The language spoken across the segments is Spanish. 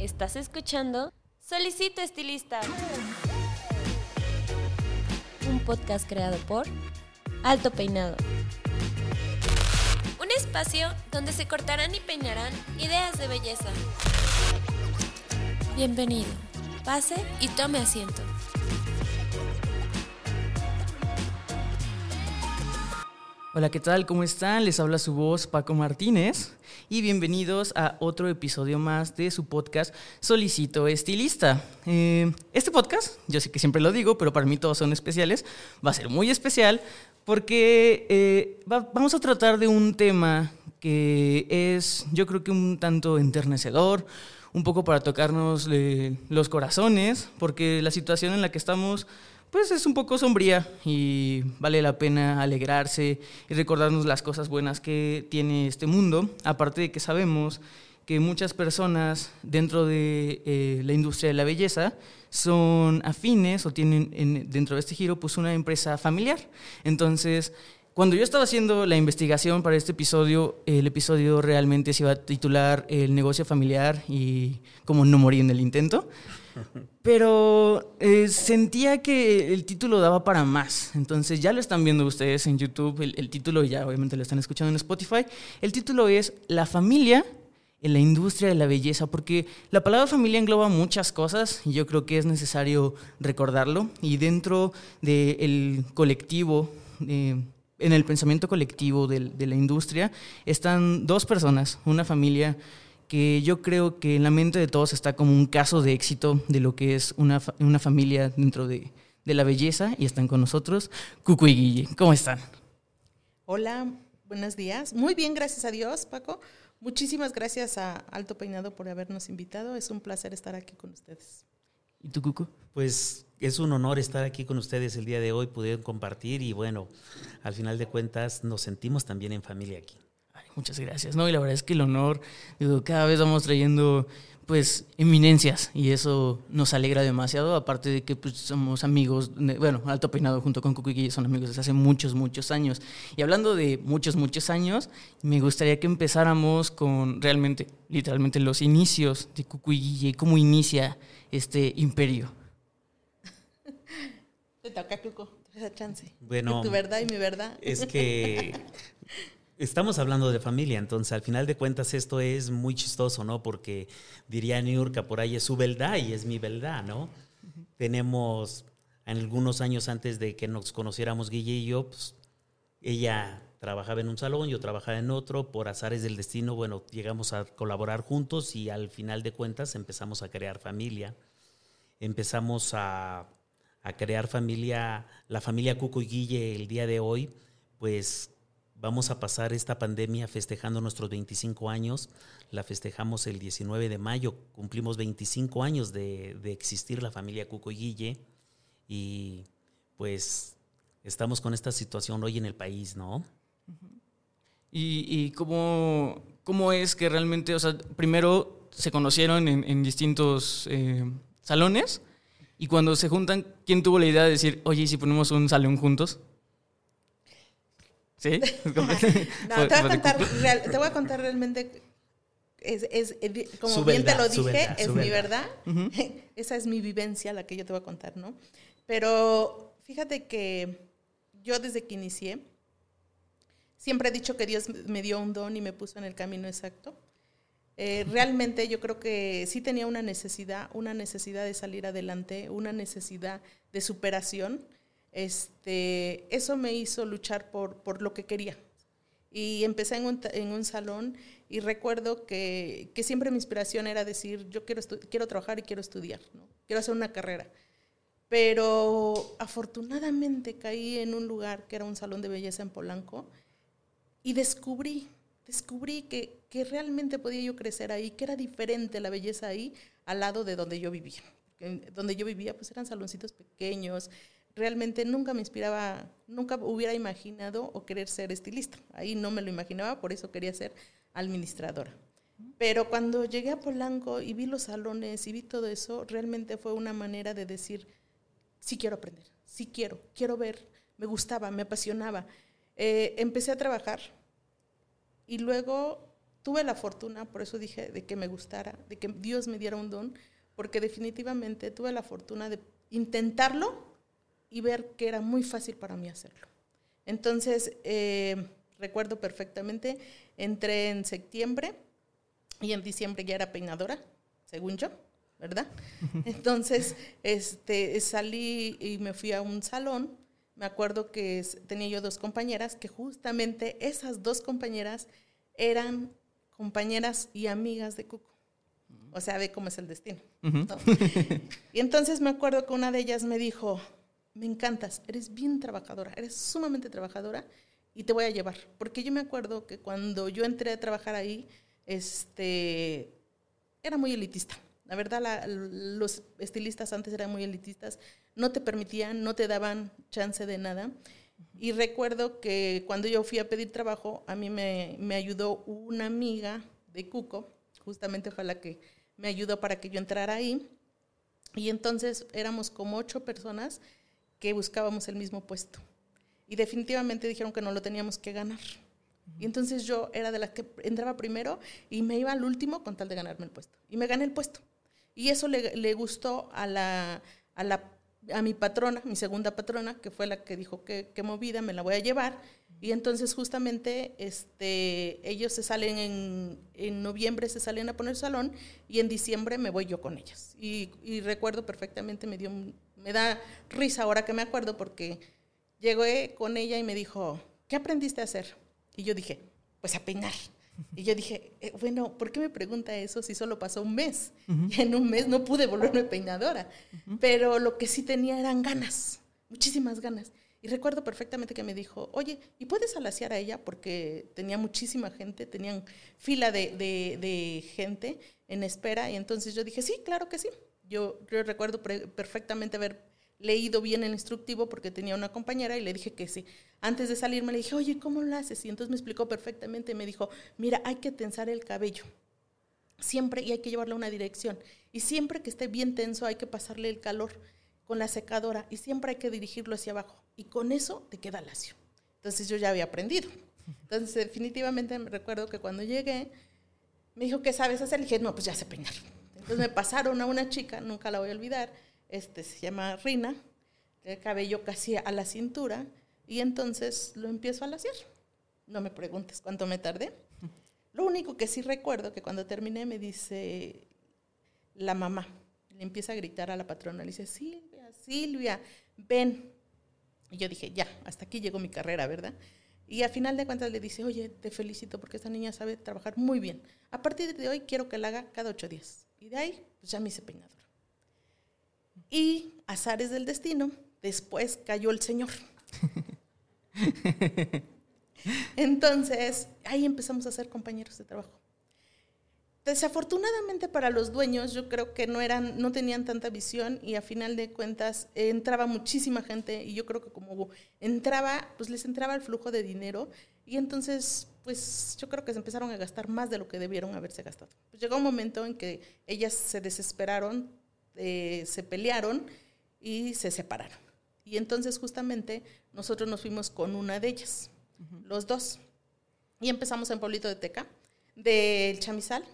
Estás escuchando Solicito Estilista. Un podcast creado por Alto Peinado. Un espacio donde se cortarán y peinarán ideas de belleza. Bienvenido. Pase y tome asiento. Hola, ¿qué tal? ¿Cómo están? Les habla su voz Paco Martínez y bienvenidos a otro episodio más de su podcast Solicito Estilista. Eh, este podcast, yo sé que siempre lo digo, pero para mí todos son especiales, va a ser muy especial porque eh, vamos a tratar de un tema que es yo creo que un tanto enternecedor, un poco para tocarnos eh, los corazones, porque la situación en la que estamos pues es un poco sombría y vale la pena alegrarse y recordarnos las cosas buenas que tiene este mundo, aparte de que sabemos que muchas personas dentro de eh, la industria de la belleza son afines o tienen dentro de este giro pues una empresa familiar. Entonces, cuando yo estaba haciendo la investigación para este episodio, el episodio realmente se iba a titular El negocio familiar y cómo no morir en el intento. Pero eh, sentía que el título daba para más. Entonces ya lo están viendo ustedes en YouTube. El, el, título ya obviamente lo están escuchando en Spotify. El título es La familia en la industria de la belleza, porque la palabra familia engloba muchas cosas y yo creo que es necesario recordarlo. Y dentro del colectivo, en el pensamiento colectivo de la industria, están dos personas, una familia que yo creo que en la mente de todos está como un caso de éxito de lo que es una, una familia dentro de, de, la belleza y están con nosotros. Cucu y Guille, ¿cómo están? Hola, buenos días. Muy bien, gracias a Dios, Paco. Muchísimas gracias a Alto Peinado por habernos invitado. Es un placer estar aquí con ustedes. ¿Y tú, Cucu? Pues es un honor estar aquí con ustedes el día de hoy, poder compartir y bueno, al final de cuentas nos sentimos también en familia aquí. Muchas gracias. No, y la verdad es que el honor, digo, cada vez vamos trayendo pues eminencias y eso nos alegra demasiado, aparte de que pues, somos amigos, de, bueno, Alto Peinado junto con Cucu y Guille son amigos desde hace muchos, muchos años. Y hablando de muchos, muchos años, me gustaría que empezáramos con realmente, literalmente, los inicios de Cucu y cómo inicia este imperio. Te toca, Cucu, esa chance. Bueno, tu verdad y mi verdad. Es que Estamos hablando de familia, entonces al final de cuentas esto es muy chistoso, ¿no? Porque diría Niurka, por ahí es su verdad y es mi verdad, ¿no? Uh -huh. Tenemos en algunos años antes de que nos conociéramos Guille y yo, pues, ella trabajaba en un salón, yo trabajaba en otro, por azares del destino, bueno, llegamos a colaborar juntos y al final de cuentas empezamos a crear familia. Empezamos a, a crear familia, la familia Cuco y Guille el día de hoy, pues Vamos a pasar esta pandemia festejando nuestros 25 años. La festejamos el 19 de mayo. Cumplimos 25 años de, existir la familia Cuco y Guille. Y pues estamos con esta situación hoy en el país, ¿no? ¿Y, cómo, cómo, es que realmente, o sea, primero se conocieron en, distintos eh, salones y cuando se juntan, ¿quién tuvo la idea de decir, oye, ¿y si ponemos un salón juntos? ¿Sí? no, te voy, a contar, real, te voy a contar realmente, es, es, es como su bien verdad, te lo dije, verdad, es mi verdad. Uh -huh. Esa es mi vivencia, la que yo te voy a contar, ¿no? Pero fíjate que yo desde que inicié, siempre he dicho que Dios me dio un don y me puso en el camino exacto. Eh, realmente yo creo que sí tenía una necesidad, una necesidad de salir adelante, una necesidad de superación este, eso me hizo luchar por, por lo que quería. Y empecé en un, en un salón y recuerdo que, que, siempre mi inspiración era decir, yo quiero, quiero trabajar y quiero estudiar, ¿no? quiero hacer una carrera. Pero afortunadamente caí en un lugar que era un salón de belleza en Polanco y descubrí, descubrí que, que realmente podía yo crecer ahí, que era diferente la belleza ahí al lado de donde yo vivía. Donde yo vivía pues eran saloncitos pequeños, realmente nunca me inspiraba, nunca hubiera imaginado o querer ser estilista. Ahí no me lo imaginaba, por eso quería ser administradora. Pero cuando llegué a Polanco y vi los salones y vi todo eso, realmente fue una manera de decir, sí quiero aprender, sí quiero, quiero ver, me gustaba, me apasionaba. Eh, empecé a trabajar y luego tuve la fortuna, por eso dije, de que me gustara, de que Dios me diera un don, porque definitivamente tuve la fortuna de intentarlo y ver que era muy fácil para mí hacerlo. Entonces, eh, recuerdo perfectamente, entré en septiembre y en diciembre ya era peinadora, según yo, ¿verdad? Entonces, este, salí y me fui a un salón. Me acuerdo que tenía yo dos compañeras, que justamente esas dos compañeras eran compañeras y amigas de Cuco. O sea, ve cómo es el destino. y entonces me acuerdo que una de ellas me dijo, me encantas, eres bien trabajadora, eres sumamente trabajadora y te voy a llevar. Porque yo me acuerdo que cuando yo entré a trabajar ahí, este, era muy elitista. La verdad, los estilistas antes eran muy elitistas, no te permitían, no te daban chance de nada. Y recuerdo que cuando yo fui a pedir trabajo, a mí me, me ayudó una amiga de Cuco, justamente fue la que me ayudó para que yo entrara ahí. Y entonces éramos como ocho personas que buscábamos el mismo puesto. Y definitivamente dijeron que no lo teníamos que ganar. Y entonces yo era de las que entraba primero y me iba al último con tal de ganarme el puesto. Y me gané el puesto. Y eso le, le gustó a la, a la a mi patrona, mi segunda patrona, que fue la que dijo que, que, movida, me la voy a llevar. Y entonces justamente este, ellos se salen en, en noviembre, se salen a poner salón y en diciembre me voy yo con ellas. Y, y, recuerdo perfectamente, me, dio, me da risa ahora que me acuerdo porque llegué con ella y me dijo, ¿qué aprendiste a hacer? Y yo dije, pues a peinar. Y yo dije, eh, bueno, ¿por qué me pregunta eso si solo pasó un mes? Y en un mes no pude volverme peinadora. Pero lo que sí tenía eran ganas, muchísimas ganas. Y recuerdo perfectamente que me dijo, oye, ¿y puedes alaciar a ella? Porque tenía muchísima gente, tenían fila de, de, de gente en espera. Y entonces yo dije, sí, claro que sí. Yo, yo recuerdo perfectamente haber leído bien el instructivo porque tenía una compañera y le dije que sí. Antes de salir me le dije, oye, ¿cómo lo haces? Y entonces me explicó perfectamente. Me dijo, mira, hay que tensar el cabello. Siempre y hay que llevarlo a una dirección. Y siempre que esté bien tenso hay que pasarle el calor con la secadora y siempre hay que dirigirlo hacia abajo. Y con eso te queda lacio. Entonces yo ya había aprendido. Entonces definitivamente me recuerdo que cuando llegué me dijo, ¿qué sabes hacer? Le dije, no, pues ya sé peinar. Entonces me pasaron a una chica, nunca la voy a olvidar, este se llama Rina, el cabello casi a la cintura, y entonces lo empiezo a laciar. No me preguntes cuánto me tardé. Lo único que sí recuerdo que cuando terminé me dice la mamá, le empieza a gritar a la patrona, le dice, Silvia, Silvia, ven. Y yo dije, ya, hasta aquí llegó mi carrera, ¿verdad? Y a final de cuentas le dice, oye, te felicito porque esta niña sabe trabajar muy bien. A partir de hoy quiero que la haga cada ocho días. Y de ahí, pues ya me hice peinadora. Y azares del destino, después cayó el Señor. Entonces, ahí empezamos a ser compañeros de trabajo. Desafortunadamente para los dueños, yo creo que no eran, no tenían tanta visión y a final de cuentas entraba muchísima gente y yo creo que como entraba, pues les entraba el flujo de dinero y entonces, pues yo creo que se empezaron a gastar más de lo que debieron haberse gastado. Pues llegó un momento en que ellas se desesperaron, eh, se pelearon y se separaron. Y entonces justamente nosotros nos fuimos con una de ellas, los dos. Y empezamos en Pueblito de Teca, del Chamizal.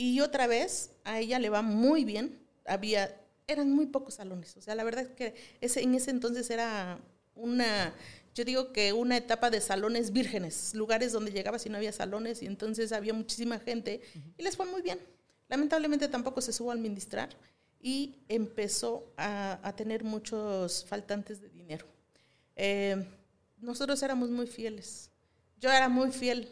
Y otra vez a ella le va muy bien. Había, eran muy pocos salones. O sea, la verdad es que ese, en ese entonces era una, yo digo que una etapa de salones vírgenes, lugares donde llegabas y no había salones y entonces había muchísima gente y les fue muy bien. Lamentablemente tampoco se supo administrar y empezó a, tener muchos faltantes de dinero. Eh, nosotros éramos muy fieles. Yo era muy fiel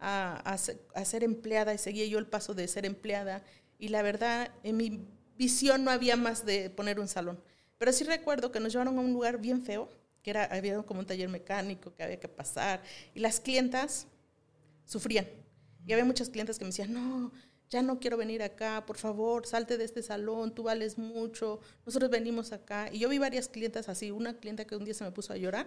a, ser empleada y seguía yo el paso de ser empleada y la verdad en mi visión no había más de poner un salón. Pero sí recuerdo que nos llevaron a un lugar bien feo, que era, había como un taller mecánico que había que pasar y las clientas sufrían. Y había muchas clientas que me decían, no, ya no quiero venir acá, por favor, salte de este salón, tú vales mucho, nosotros venimos acá. Y yo vi varias clientas así, una clienta que un día se me puso a llorar.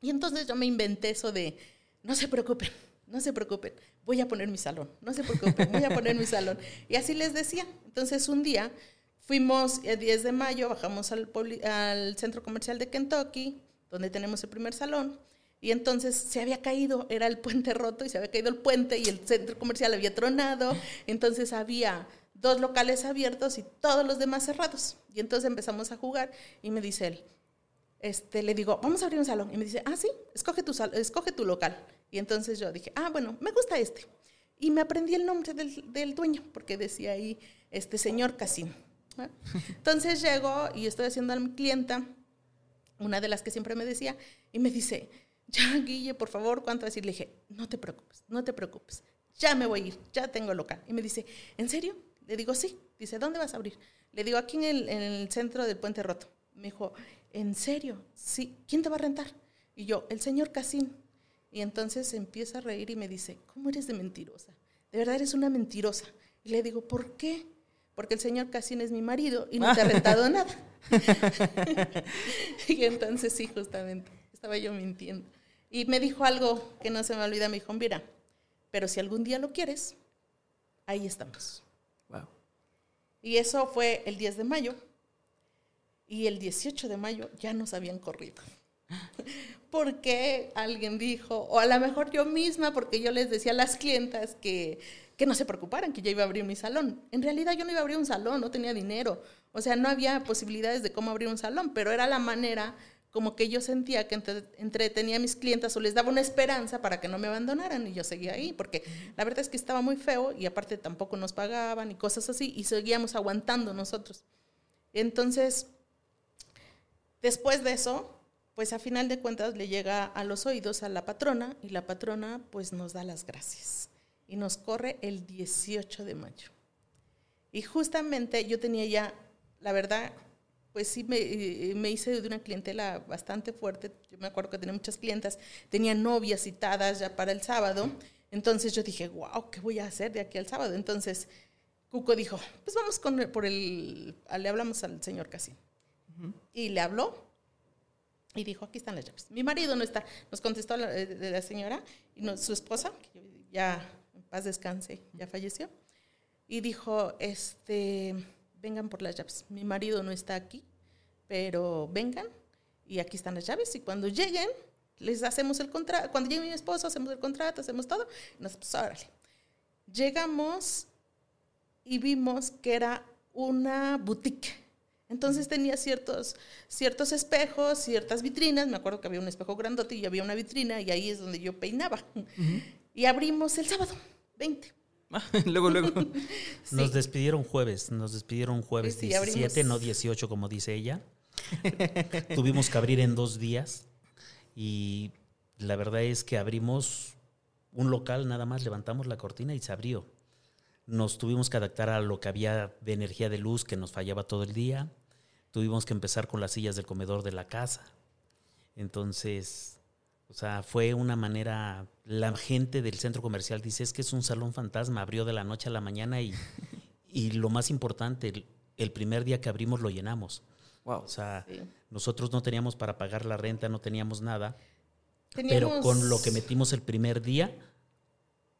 Y entonces yo me inventé eso de, no se preocupen, no se preocupen, voy a poner mi salón, no se preocupen, voy a poner mi salón. Y así les decía. Entonces un día fuimos el 10 de mayo, bajamos al, al centro comercial de Kentucky, donde tenemos el primer salón. Y entonces se había caído, era el puente roto y se había caído el puente y el centro comercial había tronado. Entonces había dos locales abiertos y todos los demás cerrados. Y entonces empezamos a jugar y me dice él, este, le digo, vamos a abrir un salón. Y me dice, ah, sí, escoge tu, escoge tu local. Y entonces yo dije, ah, bueno, me gusta este. Y me aprendí el nombre del, del dueño, porque decía ahí, este señor Casino. Entonces llego y estoy haciendo a mi clienta, una de las que siempre me decía, y me dice, ya, Guille, por favor, ¿cuánto vas a ir? Le dije, no te preocupes, no te preocupes, ya me voy a ir, ya tengo local. Y me dice, ¿en serio? Le digo, sí. Dice, ¿dónde vas a abrir? Le digo, aquí en el, en el centro del Puente Roto. Me dijo, ¿en serio? Sí. ¿Quién te va a rentar? Y yo, el señor Casín. Y entonces empieza a reír y me dice, ¿cómo eres de mentirosa? De verdad eres una mentirosa. Y le digo, ¿por qué? Porque el señor Casín es mi marido y no te ha rentado nada. y entonces sí, justamente, estaba yo mintiendo. Y me dijo algo que no se me olvida, me dijo, mira, pero si algún día lo quieres, ahí estamos. Wow. Y eso fue el 10 de mayo. Y el 18 de mayo ya nos habían corrido. porque alguien dijo, o a lo mejor yo misma, porque yo les decía a las clientas que, que no se preocuparan, que yo iba a abrir mi salón. En realidad yo no iba a abrir un salón, no tenía dinero. O sea, no había posibilidades de cómo abrir un salón, pero era la manera como que yo sentía que entretenía a mis clientas o les daba una esperanza para que no me abandonaran y yo seguía ahí, porque la verdad es que estaba muy feo y aparte tampoco nos pagaban y cosas así y seguíamos aguantando nosotros. Entonces, después de eso, pues a final de cuentas le llega a los oídos a la patrona y la patrona pues nos da las gracias y nos corre el 18 de mayo. Y justamente yo tenía ya, la verdad, pues sí eh, me, hice de una clientela bastante fuerte. Yo me acuerdo que tenía muchas clientas, tenía novias citadas ya para el sábado. Entonces yo dije, wow, ¿qué voy a hacer de aquí al sábado? Entonces Cuco dijo, pues vamos con por el, le hablamos al señor Casi. Y le habló y dijo, aquí están las llaves. Mi marido no está, nos contestó la, eh, la señora y su esposa, que ya en paz descanse, ya falleció, y dijo, este vengan por las llaves. Mi marido no está aquí, pero vengan y aquí están las llaves y cuando lleguen les hacemos el contrato, cuando llegue mi esposo hacemos el contrato, hacemos todo, y nos pues, órale. Llegamos y vimos que era una boutique. Entonces tenía ciertos, ciertos espejos, ciertas vitrinas. Me acuerdo que había un espejo grandote y había una vitrina y ahí es donde yo peinaba. Y abrimos el sábado, 20. luego, luego. Nos despidieron jueves, nos despidieron jueves 17, no 18 como dice ella. Tuvimos que abrir en dos días y la verdad es que abrimos un local, nada más levantamos la cortina y se abrió. Nos tuvimos que adaptar a lo que había de energía de luz que nos fallaba todo el día. Tuvimos que empezar con las sillas del comedor de la casa. Entonces, o sea, fue una manera, la gente del centro comercial dice, es que es un salón fantasma, abrió de la noche a la mañana y, y lo más importante, el, primer día que abrimos lo llenamos. Wow. O sea, nosotros no teníamos para pagar la renta, no teníamos nada, pero con lo que metimos el primer día,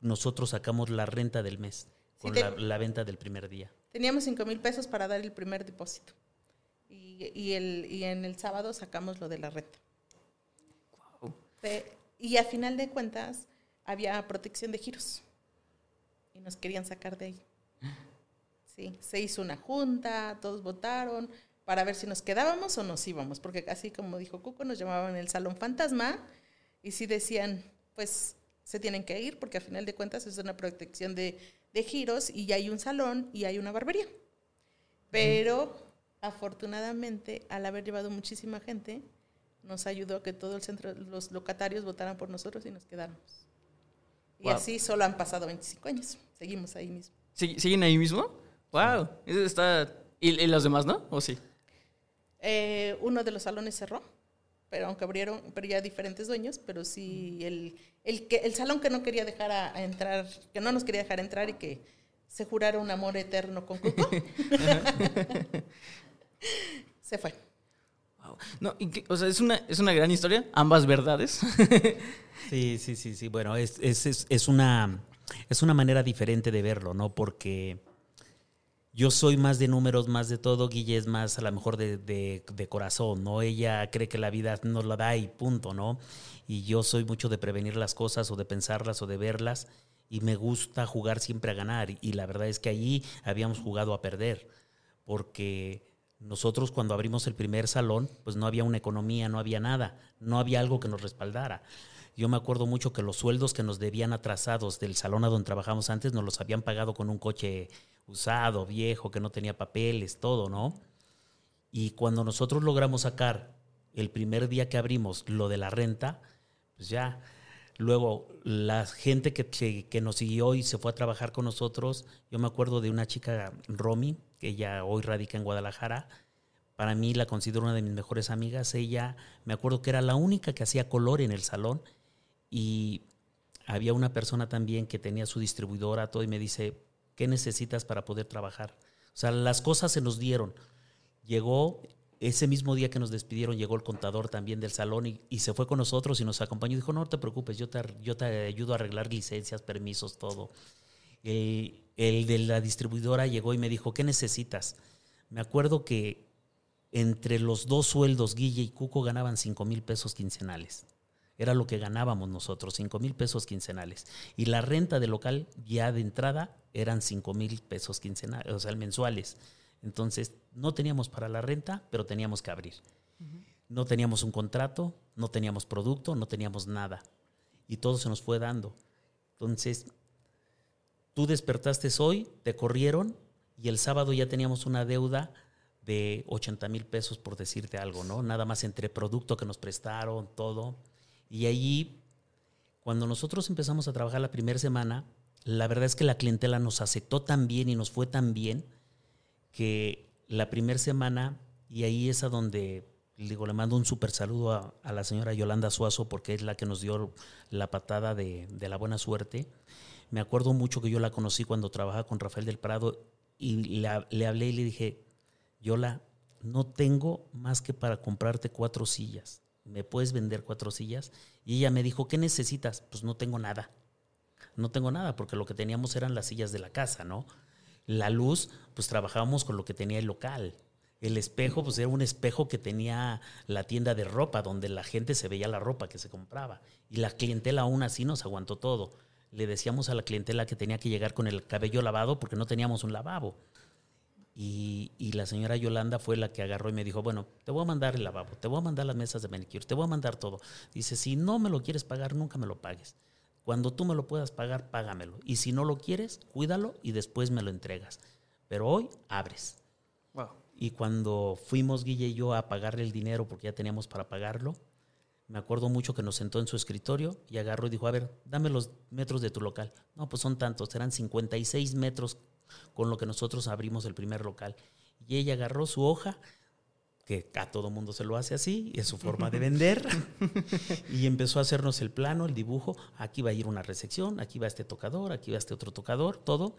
nosotros sacamos la renta del mes, con la, venta del primer día. Teníamos 5 mil pesos para dar el primer depósito y, y, el, y en el sábado sacamos lo de la renta. Este, y a final de cuentas había protección de giros y nos querían sacar de ahí. Sí, se hizo una junta, todos votaron para ver si nos quedábamos o nos íbamos, porque así como dijo Cuco, nos llamaban el Salón Fantasma y sí decían, pues se tienen que ir porque a final de cuentas es una protección de, de giros y hay un salón y hay una barbería. Pero afortunadamente, al haber llevado muchísima gente, nos ayudó a que todo el centro, los locatarios votaran por nosotros y nos quedáramos. Y así solo han pasado 25 años. Seguimos ahí mismo. ¿Siguen ahí mismo? ¡Wow! Está... ¿Y, los demás no? ¿O sí? Eh, uno de los salones cerró, pero aunque abrieron, pero ya diferentes dueños, pero sí el, el, que, el salón que no quería dejar a, entrar, que no nos quería dejar entrar y que se jurara un amor eterno con Cuco, se fue. No, o sea, es una, es una gran historia, ambas verdades. sí, sí, sí, sí. Bueno, es, es, es, una, es una manera diferente de verlo, ¿no? Porque yo soy más de números, más de todo. Guille es más a lo mejor de, de, corazón, ¿no? Ella cree que la vida nos la da y punto, ¿no? Y yo soy mucho de prevenir las cosas o de pensarlas o de verlas y me gusta jugar siempre a ganar. Y la verdad es que allí habíamos jugado a perder, porque nosotros cuando abrimos el primer salón, pues no había una economía, no había nada, no había algo que nos respaldara. Yo me acuerdo mucho que los sueldos que nos debían atrasados del salón a donde trabajamos antes nos los habían pagado con un coche usado, viejo, que no tenía papeles, todo, ¿no? Y cuando nosotros logramos sacar el primer día que abrimos lo de la renta, pues ya, luego la gente que, que, nos siguió y se fue a trabajar con nosotros, yo me acuerdo de una chica, Romy, que ella hoy radica en Guadalajara, para mí la considero una de mis mejores amigas, ella, me acuerdo que era la única que hacía color en el salón y había una persona también que tenía su distribuidora, todo, y me dice, ¿qué necesitas para poder trabajar? O sea, las cosas se nos dieron. Llegó, ese mismo día que nos despidieron, llegó el contador también del salón y, se fue con nosotros y nos acompañó. Dijo, no te preocupes, yo te, yo te ayudo a arreglar licencias, permisos, todo. El, el de la distribuidora llegó y me dijo, ¿qué necesitas? Me acuerdo que entre los dos sueldos, Guille y Cuco ganaban 5 mil pesos quincenales. Era lo que ganábamos nosotros, 5 mil pesos quincenales. Y la renta del local ya de entrada eran 5 mil pesos quincenales, o sea, mensuales. Entonces, no teníamos para la renta, pero teníamos que abrir. No teníamos un contrato, no teníamos producto, no teníamos nada. Y todo se nos fue dando. Entonces, tú despertaste hoy, te corrieron y el sábado ya teníamos una deuda de 80 mil pesos, por decirte algo, ¿no? Nada más entre producto que nos prestaron, todo. Y allí, cuando nosotros empezamos a trabajar la primera semana, la verdad es que la clientela nos aceptó tan bien y nos fue tan bien que la primera semana, y ahí es a donde digo, le mando un súper saludo a, la señora Yolanda Suazo porque es la que nos dio la patada de, la buena suerte. Me acuerdo mucho que yo la conocí cuando trabajaba con Rafael del Prado y le, le hablé y le dije, Yola, no tengo más que para comprarte cuatro sillas. ¿Me puedes vender cuatro sillas? Y ella me dijo, ¿qué necesitas? Pues no tengo nada. No tengo nada, porque lo que teníamos eran las sillas de la casa, ¿no? La luz, pues trabajábamos con lo que tenía el local. El espejo, pues era un espejo que tenía la tienda de ropa, donde la gente se veía la ropa que se compraba. Y la clientela aún así nos aguantó todo. Le decíamos a la clientela que tenía que llegar con el cabello lavado porque no teníamos un lavabo. Y, la señora Yolanda fue la que agarró y me dijo, bueno, te voy a mandar el lavabo, te voy a mandar las mesas de manicure, te voy a mandar todo. Dice, si no me lo quieres pagar, nunca me lo pagues. Cuando tú me lo puedas pagar, págamelo. Y si no lo quieres, cuídalo y después me lo entregas. Pero hoy abres. Y cuando fuimos Guille y yo a pagarle el dinero, porque ya teníamos para pagarlo, me acuerdo mucho que nos sentó en su escritorio y agarró y dijo, a ver, dame los metros de tu local. No, pues son tantos, serán 56 metros con lo que nosotros abrimos el primer local. Y ella agarró su hoja, que a todo mundo se lo hace así, es su forma de vender, y empezó a hacernos el plano, el dibujo, aquí va a ir una recepción, aquí va este tocador, aquí va este otro tocador, todo.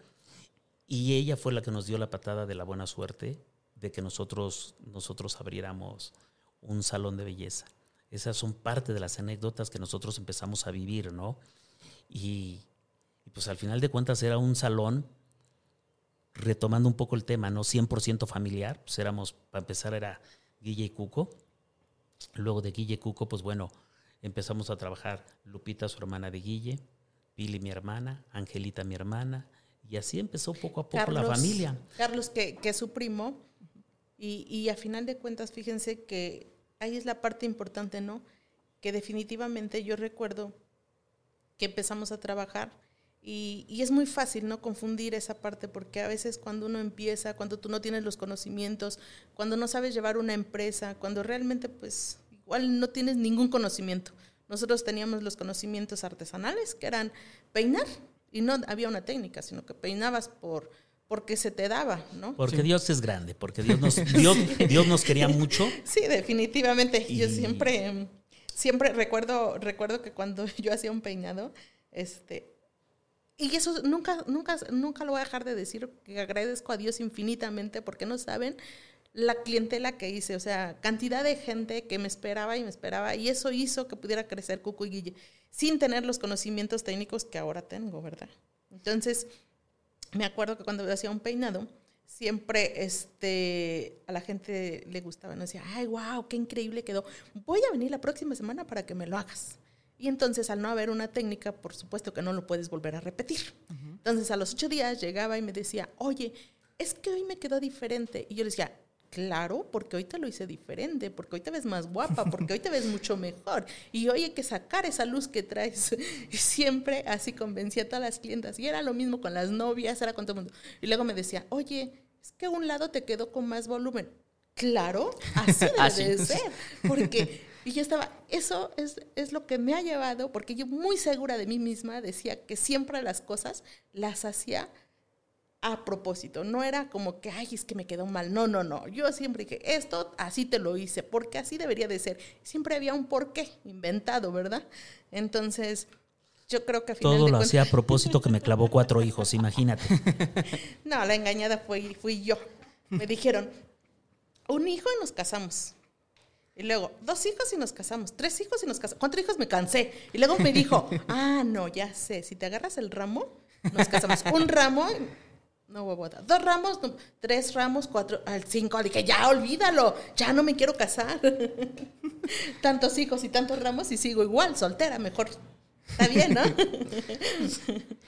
Y ella fue la que nos dio la patada de la buena suerte de que nosotros, nosotros abriéramos un salón de belleza. Esas son parte de las anécdotas que nosotros empezamos a vivir, ¿no? Y, y pues al final de cuentas era un salón retomando un poco el tema, ¿no? 100% familiar, pues éramos, para empezar era Guille y Cuco. Luego de Guille y Cuco, pues bueno, empezamos a trabajar Lupita, su hermana de Guille, Pili, mi hermana, Angelita, mi hermana, y así empezó poco a poco la familia. Carlos, que, que es su primo, y, y a final de cuentas, fíjense que ahí es la parte importante, ¿no? Que definitivamente yo recuerdo que empezamos a trabajar y, es muy fácil no confundir esa parte porque a veces cuando uno empieza, cuando tú no tienes los conocimientos, cuando no sabes llevar una empresa, cuando realmente pues igual no tienes ningún conocimiento. Nosotros teníamos los conocimientos artesanales que eran peinar y no había una técnica, sino que peinabas por porque se te daba, ¿no? Porque Dios es grande, porque Dios nos, Dios, Dios nos quería mucho. Sí, definitivamente. Yo siempre, siempre recuerdo, recuerdo que cuando yo hacía un peinado, este, y eso nunca, nunca, nunca lo voy a dejar de decir, que agradezco a Dios infinitamente porque no saben la clientela que hice, o sea, cantidad de gente que me esperaba y me esperaba, y eso hizo que pudiera crecer Cuco y Guille, sin tener los conocimientos técnicos que ahora tengo, ¿verdad? Entonces, me acuerdo que cuando hacía un peinado, siempre este, a la gente le gustaba, no decía, ay, wow, qué increíble quedó. Voy a venir la próxima semana para que me lo hagas. Y entonces, al no haber una técnica, por supuesto que no lo puedes volver a repetir. Entonces, a los ocho días llegaba y me decía, oye, es que hoy me quedó diferente. Y yo le decía, Claro, porque hoy te lo hice diferente, porque hoy te ves más guapa, porque hoy te ves mucho mejor. Y hoy hay que sacar esa luz que traes. Y siempre así convencía a todas las clientas. Y era lo mismo con las novias, era con todo el mundo. Y luego me decía, oye, es que un lado te quedó con más volumen. Claro, así debe de ser. Porque, y yo estaba, eso es, es lo que me ha llevado, porque yo muy segura de mí misma decía que siempre las cosas las hacía a propósito, no era como que, ay, es que me quedó mal, no, no, no, yo siempre dije, esto así te lo hice, porque así debería de ser. Siempre había un porqué inventado, ¿verdad? Entonces, yo creo que al final Todo lo hacía a propósito que me clavó cuatro hijos, imagínate. no, la engañada fui, fui yo. Me dijeron, un hijo y nos casamos. Y luego, dos hijos y nos casamos, tres hijos y nos casamos, cuatro hijos me cansé. Y luego me dijo, ah, no, ya sé, si te agarras el ramo, nos casamos. Un ramo no hubo Dos ramos, tres ramos, cuatro, al cinco. Dije, ya olvídalo, ya no me quiero casar. Tantos hijos y tantos ramos y sigo igual, soltera, mejor. Está bien, ¿no?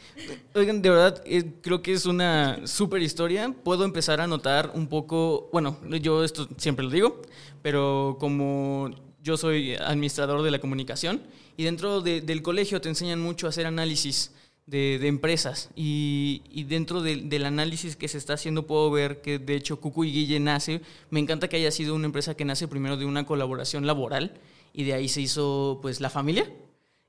Oigan, de verdad, eh, creo que es una súper historia. Puedo empezar a notar un poco, bueno, yo esto siempre lo digo, pero como yo soy administrador de la comunicación y dentro del colegio te enseñan mucho a hacer análisis de, empresas. Y, dentro del análisis que se está haciendo puedo ver que de hecho Cucu y Guille nace, me encanta que haya sido una empresa que nace primero de una colaboración laboral y de ahí se hizo pues la familia.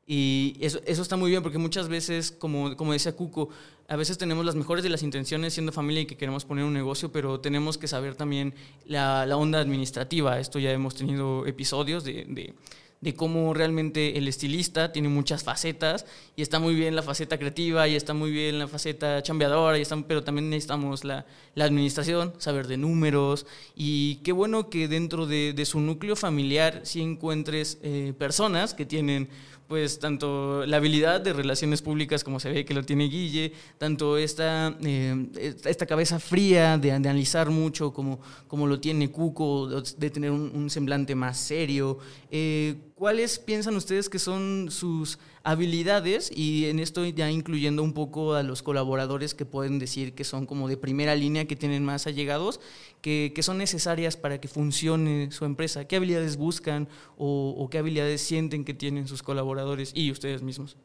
Y eso, eso está muy bien porque muchas veces, como, como decía Cuco, a veces tenemos las mejores de las intenciones siendo familia y que queremos poner un negocio, pero tenemos que saber también la, la onda administrativa. Esto ya hemos tenido episodios de, de cómo realmente el estilista tiene muchas facetas y está muy bien la faceta creativa y está muy bien la faceta chambeadora, y pero también necesitamos la, la, administración, saber de números y qué bueno que dentro de, de su núcleo familiar sí encuentres eh, personas que tienen pues tanto la habilidad de relaciones públicas como se ve que lo tiene Guille, tanto esta, eh, esta cabeza fría de, analizar mucho como, como lo tiene Cuco, de tener un, semblante más serio. Eh, ¿Cuáles piensan ustedes que son sus habilidades? Y en esto ya incluyendo un poco a los colaboradores que pueden decir que son como de primera línea, que tienen más allegados, que, son necesarias para que funcione su empresa. ¿Qué habilidades buscan o, qué habilidades sienten que tienen sus colaboradores y ustedes mismos?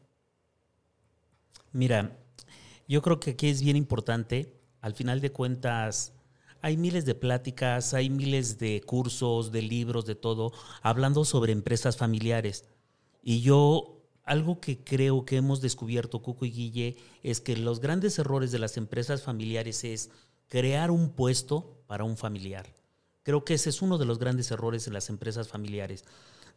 Mira, yo creo que aquí es bien importante, al final de cuentas, hay miles de pláticas, hay miles de cursos, de libros, de todo, hablando sobre empresas familiares. Y yo, algo que creo que hemos descubierto, Cuco y Guille, es que los grandes errores de las empresas familiares es crear un puesto para un familiar. Creo que ese es uno de los grandes errores en las empresas familiares.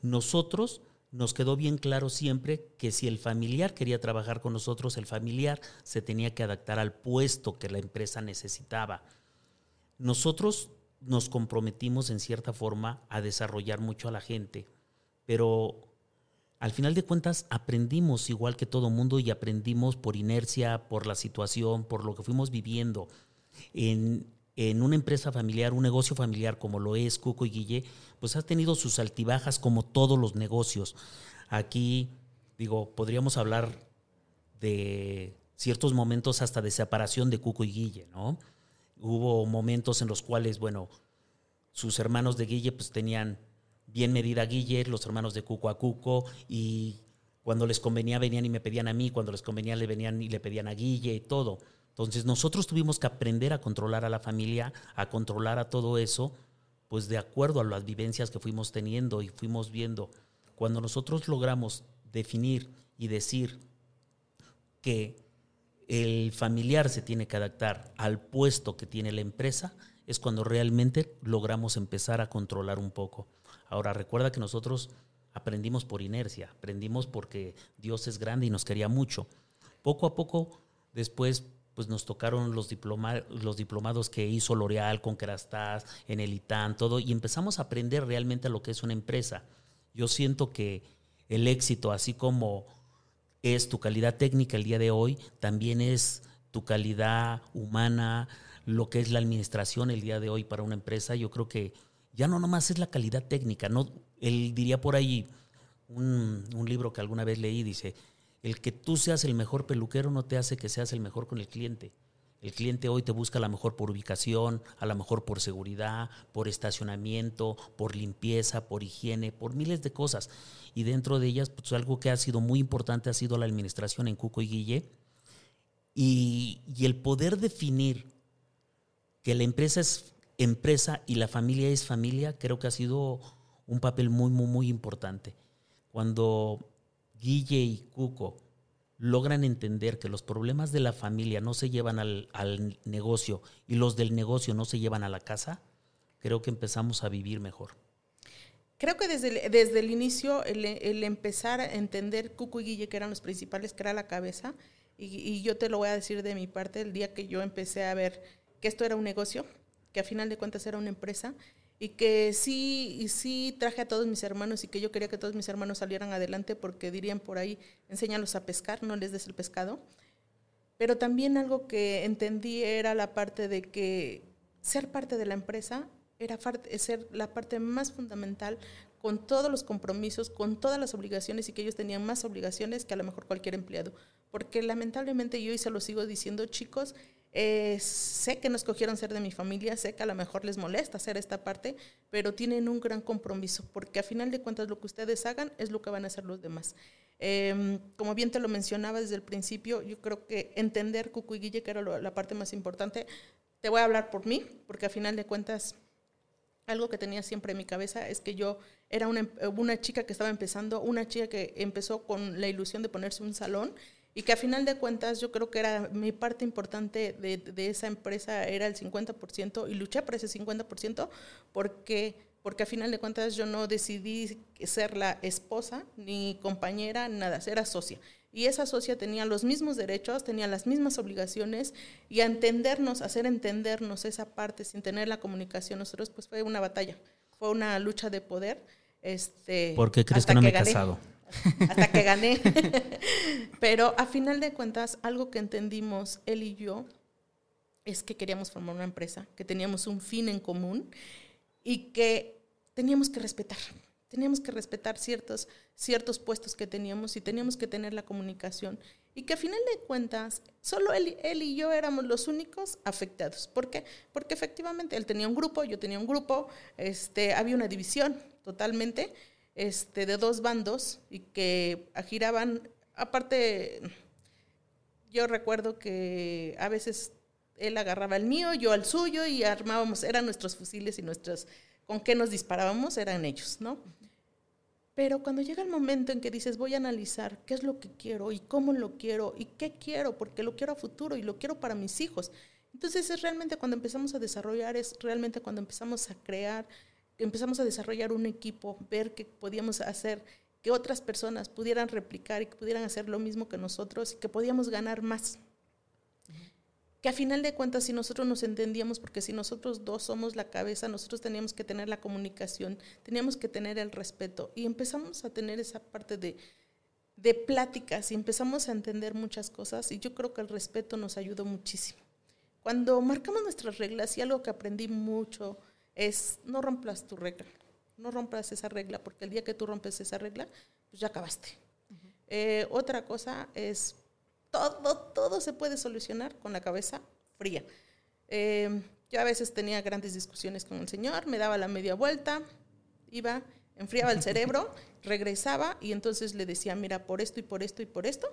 Nosotros nos quedó bien claro siempre que si el familiar quería trabajar con nosotros, el familiar se tenía que adaptar al puesto que la empresa necesitaba nosotros nos comprometimos en cierta forma a desarrollar mucho a la gente, pero al final de cuentas aprendimos igual que todo mundo y aprendimos por inercia, por la situación, por lo que fuimos viviendo. En, en una empresa familiar, un negocio familiar como lo es Cuco y Guille, pues ha tenido sus altibajas como todos los negocios. Aquí, digo, podríamos hablar de ciertos momentos hasta de separación de Cuco y Guille, ¿no? Hubo momentos en los cuales, bueno, sus hermanos de Guille pues tenían bien medida a Guille, los hermanos de Cuco a Cuco, y cuando les convenía venían y me pedían a mí, cuando les convenía le venían y le pedían a Guille y todo. Entonces nosotros tuvimos que aprender a controlar a la familia, a controlar a todo eso, pues de acuerdo a las vivencias que fuimos teniendo y fuimos viendo. Cuando nosotros logramos definir y decir que el familiar se tiene que adaptar al puesto que tiene la empresa, es cuando realmente logramos empezar a controlar un poco. Ahora, recuerda que nosotros aprendimos por inercia, aprendimos porque Dios es grande y nos quería mucho. Poco a poco, después, pues nos tocaron los, diplomados que hizo L'Oreal con Kerastase, en el ITAN, todo, y empezamos a aprender realmente lo que es una empresa. Yo siento que el éxito, así como es tu calidad técnica el día de hoy, también es tu calidad humana, lo que es la administración el día de hoy para una empresa, yo creo que ya no nomás es la calidad técnica, no, él diría por ahí un, un libro que alguna vez leí, dice, el que tú seas el mejor peluquero no te hace que seas el mejor con el cliente. El cliente hoy te busca a lo mejor por ubicación, a lo mejor por seguridad, por estacionamiento, por limpieza, por higiene, por miles de cosas. Y dentro de ellas, pues algo que ha sido muy importante ha sido la administración en Cuco y Guille. Y, y el poder definir que la empresa es empresa y la familia es familia, creo que ha sido un papel muy, muy, muy importante. Cuando Guille y Cuco logran entender que los problemas de la familia no se llevan al, al, negocio y los del negocio no se llevan a la casa, creo que empezamos a vivir mejor. Creo que desde el, desde el inicio, el, el, empezar a entender Cuco y Guille, que eran los principales, que era la cabeza, y, y, yo te lo voy a decir de mi parte, el día que yo empecé a ver que esto era un negocio, que a final de cuentas era una empresa, y que sí, y sí traje a todos mis hermanos y que yo quería que todos mis hermanos salieran adelante porque dirían por ahí, enséñalos a pescar, no les des el pescado. Pero también algo que entendí era la parte de que ser parte de la empresa era ser la parte más fundamental con todos los compromisos, con todas las obligaciones y que ellos tenían más obligaciones que a lo mejor cualquier empleado. Porque lamentablemente yo y se lo sigo diciendo, chicos, eh, sé que no escogieron ser de mi familia, sé que a lo mejor les molesta hacer esta parte, pero tienen un gran compromiso, porque a final de cuentas lo que ustedes hagan es lo que van a hacer los demás. Eh, como bien te lo mencionaba desde el principio, yo creo que entender Cucu y Guille, que era la parte más importante, te voy a hablar por mí, porque a final de cuentas algo que tenía siempre en mi cabeza es que yo era una, una chica que estaba empezando, una chica que empezó con la ilusión de ponerse un salón y que a final de cuentas yo creo que era mi parte importante de, de esa empresa era el 50% y luché por ese 50% porque, porque a final de cuentas yo no decidí ser la esposa ni compañera, nada, era socia. Y esa socia tenía los mismos derechos, tenía las mismas obligaciones y a entendernos, hacer entendernos esa parte sin tener la comunicación nosotros, pues fue una batalla, fue una lucha de poder. Este, ¿Por qué crees que no me he casado? Hasta que gané. Pero a final de cuentas, algo que entendimos él y yo es que queríamos formar una empresa, que teníamos un fin en común y que teníamos que respetar. Teníamos que respetar ciertos, ciertos puestos que teníamos y teníamos que tener la comunicación. Y que a final de cuentas, solo él, él y yo éramos los únicos afectados. ¿Por qué? Porque efectivamente él tenía un grupo, yo tenía un grupo, este, había una división totalmente este, de dos bandos y que giraban, aparte, yo recuerdo que a veces él agarraba el mío, yo al suyo y armábamos, eran nuestros fusiles y nuestros, con qué nos disparábamos, eran ellos, ¿no? Pero cuando llega el momento en que dices, voy a analizar qué es lo que quiero y cómo lo quiero y qué quiero, porque lo quiero a futuro y lo quiero para mis hijos. Entonces es realmente cuando empezamos a desarrollar, es realmente cuando empezamos a crear, empezamos a desarrollar un equipo, ver que podíamos hacer que otras personas pudieran replicar y que pudieran hacer lo mismo que nosotros y que podíamos ganar más. Que a final de cuentas, si nosotros nos entendíamos, porque si nosotros dos somos la cabeza, nosotros teníamos que tener la comunicación, teníamos que tener el respeto y empezamos a tener esa parte de, de pláticas y empezamos a entender muchas cosas y yo creo que el respeto nos ayudó muchísimo. Cuando marcamos nuestras reglas y algo que aprendí mucho, es no rompas tu regla, no rompas esa regla, porque el día que tú rompes esa regla, pues ya acabaste. Uh -huh. eh, otra cosa es, todo, todo se puede solucionar con la cabeza fría. Eh, yo a veces tenía grandes discusiones con el señor, me daba la media vuelta, iba, enfriaba el cerebro, regresaba y entonces le decía, mira, por esto y por esto y por esto,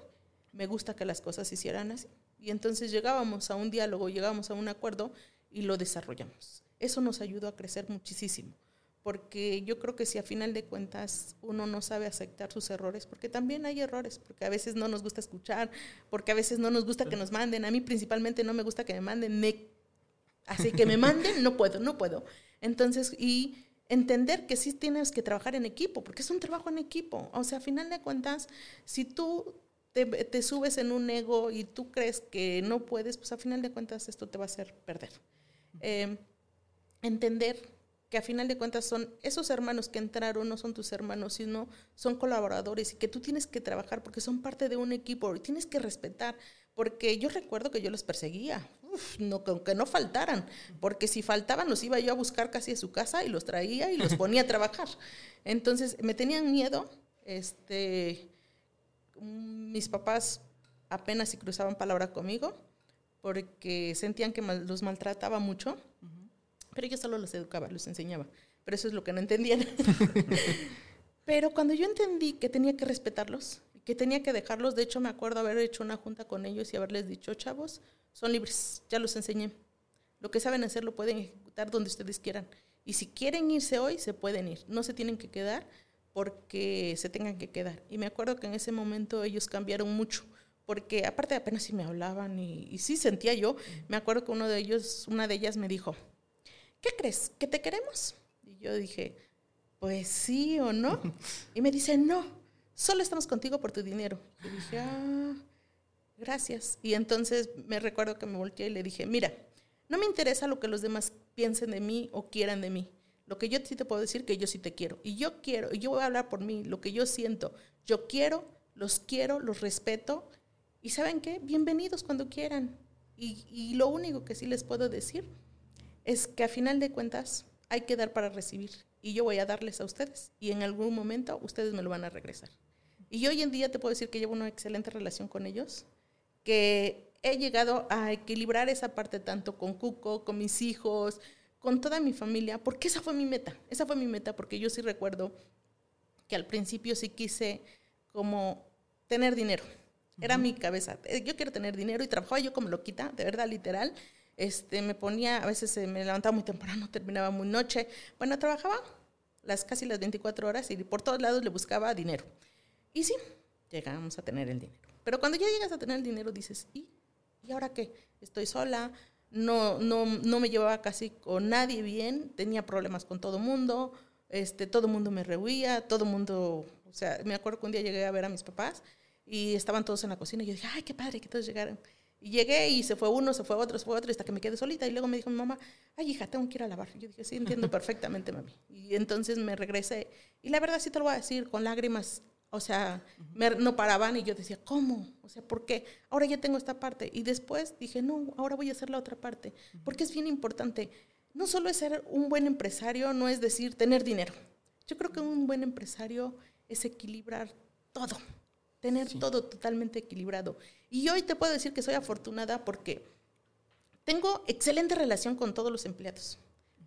me gusta que las cosas se hicieran así. Y entonces llegábamos a un diálogo, llegábamos a un acuerdo y lo desarrollamos. Eso nos ayudó a crecer muchísimo, porque yo creo que si a final de cuentas uno no sabe aceptar sus errores, porque también hay errores, porque a veces no nos gusta escuchar, porque a veces no nos gusta que nos manden, a mí principalmente no me gusta que me manden, me, así que me manden, no puedo, no puedo. Entonces, y entender que sí tienes que trabajar en equipo, porque es un trabajo en equipo, o sea, a final de cuentas, si tú te, te subes en un ego y tú crees que no puedes, pues a final de cuentas esto te va a hacer perder. Eh, entender que a final de cuentas son esos hermanos que entraron, no son tus hermanos, sino son colaboradores y que tú tienes que trabajar porque son parte de un equipo y tienes que respetar, porque yo recuerdo que yo los perseguía. uf, no, que no faltaran, porque si faltaban los iba yo a buscar casi a su casa y los traía y los ponía a trabajar. Entonces me tenían miedo, este, mis papás apenas si cruzaban palabra conmigo porque sentían que los maltrataba mucho, pero yo solo los educaba, los enseñaba, pero eso es lo que no entendían. pero cuando yo entendí que tenía que respetarlos, que tenía que dejarlos, de hecho me acuerdo haber hecho una junta con ellos y haberles dicho, chavos, son libres, ya los enseñé. Lo que saben hacer lo pueden ejecutar donde ustedes quieran. Y si quieren irse hoy, se pueden ir. No se tienen que quedar porque se tengan que quedar. Y me acuerdo que en ese momento ellos cambiaron mucho, porque aparte de apenas si me hablaban y, y sí sentía yo, me acuerdo que uno de ellos, una de ellas me dijo, ¿qué crees? ¿Que te queremos? Y yo dije, pues sí o no. Y me dice, no, solo estamos contigo por tu dinero. Y dije, ah, gracias. Y entonces me recuerdo que me volteé y le dije, mira, no me interesa lo que los demás piensen de mí o quieran de mí. Lo que yo sí te puedo decir que yo sí te quiero. Y yo quiero, y yo voy a hablar por mí, lo que yo siento. Yo quiero, los quiero, los respeto. Y saben qué, bienvenidos cuando quieran. Y, y lo único que sí les puedo decir es que a final de cuentas hay que dar para recibir. Y yo voy a darles a ustedes. Y en algún momento ustedes me lo van a regresar. Y hoy en día te puedo decir que llevo una excelente relación con ellos, que he llegado a equilibrar esa parte tanto con Cuco, con mis hijos, con toda mi familia, porque esa fue mi meta, esa fue mi meta, porque yo sí recuerdo que al principio sí quise como tener dinero, era mi cabeza, eh, yo quiero tener dinero y trabajaba yo como loquita, de verdad, literal, este, me ponía, a veces me levantaba muy temprano, terminaba muy noche, bueno, trabajaba las casi las 24 horas y por todos lados le buscaba dinero. Y sí, llegamos a tener el dinero. Pero cuando ya llegas a tener el dinero dices, ¿y, ¿y ahora qué? Estoy sola, no, no, no me llevaba casi con nadie bien, tenía problemas con todo mundo, este, todo mundo me rehuía, todo mundo, o sea, me acuerdo que un día llegué a ver a mis papás y estaban todos en la cocina y yo dije, ay, qué padre que todos llegaron. Y llegué y se fue uno, se fue otro, se fue otro, hasta que me quedé solita. Y luego me dijo mi mamá, ay, hija, tengo que ir a lavar. Yo dije, sí, entiendo perfectamente, mami. Y entonces me regresé. Y la verdad sí te lo voy a decir, con lágrimas o sea, no paraban y yo decía, ¿cómo? O sea, ¿por qué? Ahora ya tengo esta parte. Y después dije, no, ahora voy a hacer la otra parte. Porque es bien importante. No solo es ser un buen empresario, no es decir tener dinero. Yo creo que un buen empresario es equilibrar todo, tener todo totalmente equilibrado. Y hoy te puedo decir que soy afortunada porque tengo excelente relación con todos los empleados,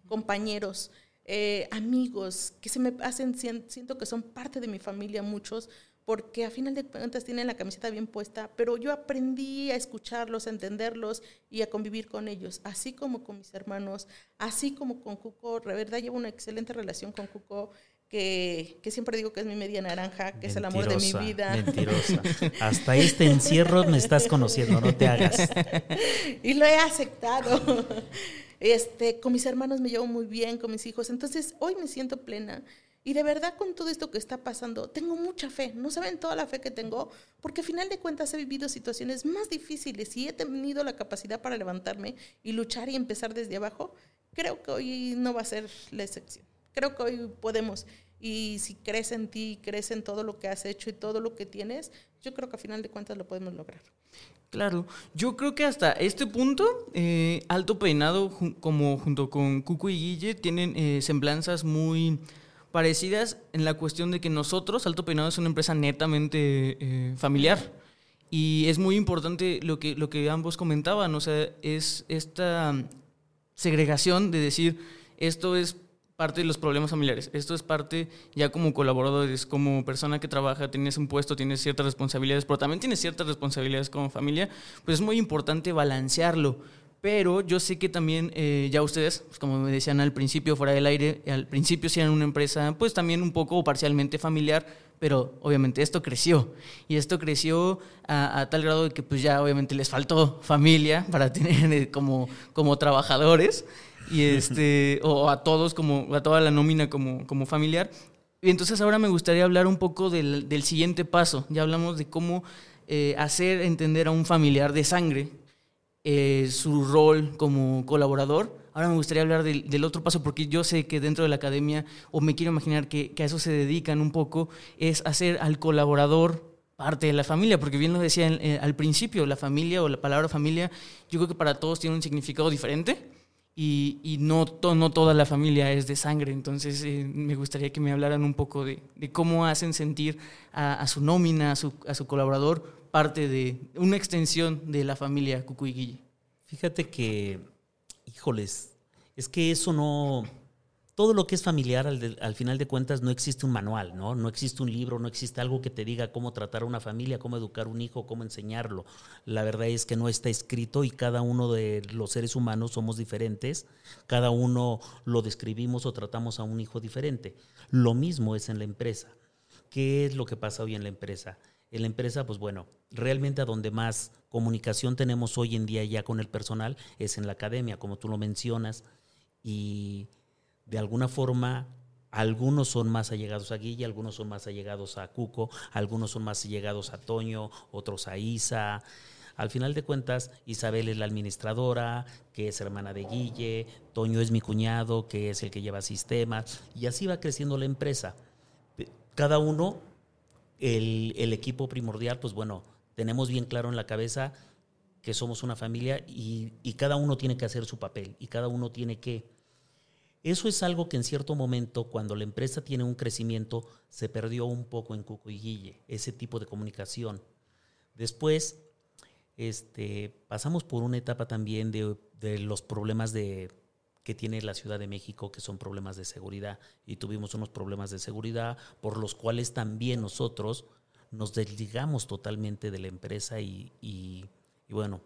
compañeros, eh, amigos que se me hacen, siento que son parte de mi familia muchos, porque a final de cuentas tienen la camiseta bien puesta, pero yo aprendí a escucharlos, a entenderlos y a convivir con ellos, así como con mis hermanos, así como con Cuco. De verdad llevo una excelente relación con Cuco. Que, que, siempre digo que es mi media naranja, que es el amor de mi vida. Mentirosa. Hasta este encierro me estás conociendo, no te hagas. y lo he aceptado. Este, con mis hermanos me llevo muy bien, con mis hijos. Entonces, hoy me siento plena. Y de verdad, con todo esto que está pasando, tengo mucha fe. No saben toda la fe que tengo, porque a final de cuentas he vivido situaciones más difíciles y he tenido la capacidad para levantarme y luchar y empezar desde abajo. Creo que hoy no va a ser la excepción. Creo que hoy podemos. Y si crees en ti, crees en todo lo que has hecho y todo lo que tienes, yo creo que a final de cuentas lo podemos lograr. Claro, yo creo que hasta este punto, eh, Alto Peinado, como junto con Cuco y Guille, tienen eh, semblanzas muy parecidas en la cuestión de que nosotros, Alto Peinado, es una empresa netamente eh, familiar. Y es muy importante lo que, lo que ambos comentaban, o sea, es esta segregación de decir, esto es parte de los problemas familiares. Esto es parte ya como colaboradores, como persona que trabaja, tienes un puesto, tienes ciertas responsabilidades, pero también tienes ciertas responsabilidades como familia, pues es muy importante balancearlo. Pero yo sé que también eh, ya ustedes, pues como me decían al principio, fuera del aire, al principio sí eran una empresa, pues también un poco o parcialmente familiar, pero obviamente esto creció. Y esto creció a, tal grado de que pues ya obviamente les faltó familia para tener eh, como, como trabajadores y este, o a todos, como, a toda la nómina como, como familiar. Y entonces ahora me gustaría hablar un poco del, del siguiente paso. Ya hablamos de cómo eh, hacer entender a un familiar de sangre eh, su rol como colaborador. Ahora me gustaría hablar del, del, otro paso, porque yo sé que dentro de la academia, o me quiero imaginar que, que, a eso se dedican un poco, es hacer al colaborador parte de la familia, porque bien lo decía eh, al principio, la familia o la palabra familia, yo creo que para todos tiene un significado diferente y, no, no toda la familia es de sangre, entonces eh, me gustaría que me hablaran un poco de, cómo hacen sentir a, su nómina, a su, a su, colaborador, parte de una extensión de la familia Cucuy Fíjate que, híjoles, es que eso no, todo lo que es familiar, al, final de cuentas, no existe un manual, ¿no? No existe un libro, no existe algo que te diga cómo tratar a una familia, cómo educar un hijo, cómo enseñarlo. La verdad es que no está escrito y cada uno de los seres humanos somos diferentes, cada uno lo describimos o tratamos a un hijo diferente. Lo mismo es en la empresa. ¿Qué es lo que pasa hoy en la empresa? En la empresa, pues bueno, realmente a donde más comunicación tenemos hoy en día ya con el personal es en la academia, como tú lo mencionas, y de alguna forma algunos son más allegados a Guille, algunos son más allegados a Cuco, algunos son más allegados a Toño, otros a Isa. Al final de cuentas, Isabel es la administradora, que es hermana de Guille, Toño es mi cuñado, que es el que lleva sistemas, y así va creciendo la empresa. Cada uno, el, equipo primordial, pues bueno, tenemos bien claro en la cabeza que somos una familia y, y cada uno tiene que hacer su papel y cada uno tiene que eso es algo que en cierto momento, cuando la empresa tiene un crecimiento, se perdió un poco en Cuco y Guille, ese tipo de comunicación. Después, este, pasamos por una etapa también de, los problemas de, que tiene la Ciudad de México, que son problemas de seguridad. Y tuvimos unos problemas de seguridad por los cuales también nosotros nos desligamos totalmente de la empresa y, y, bueno,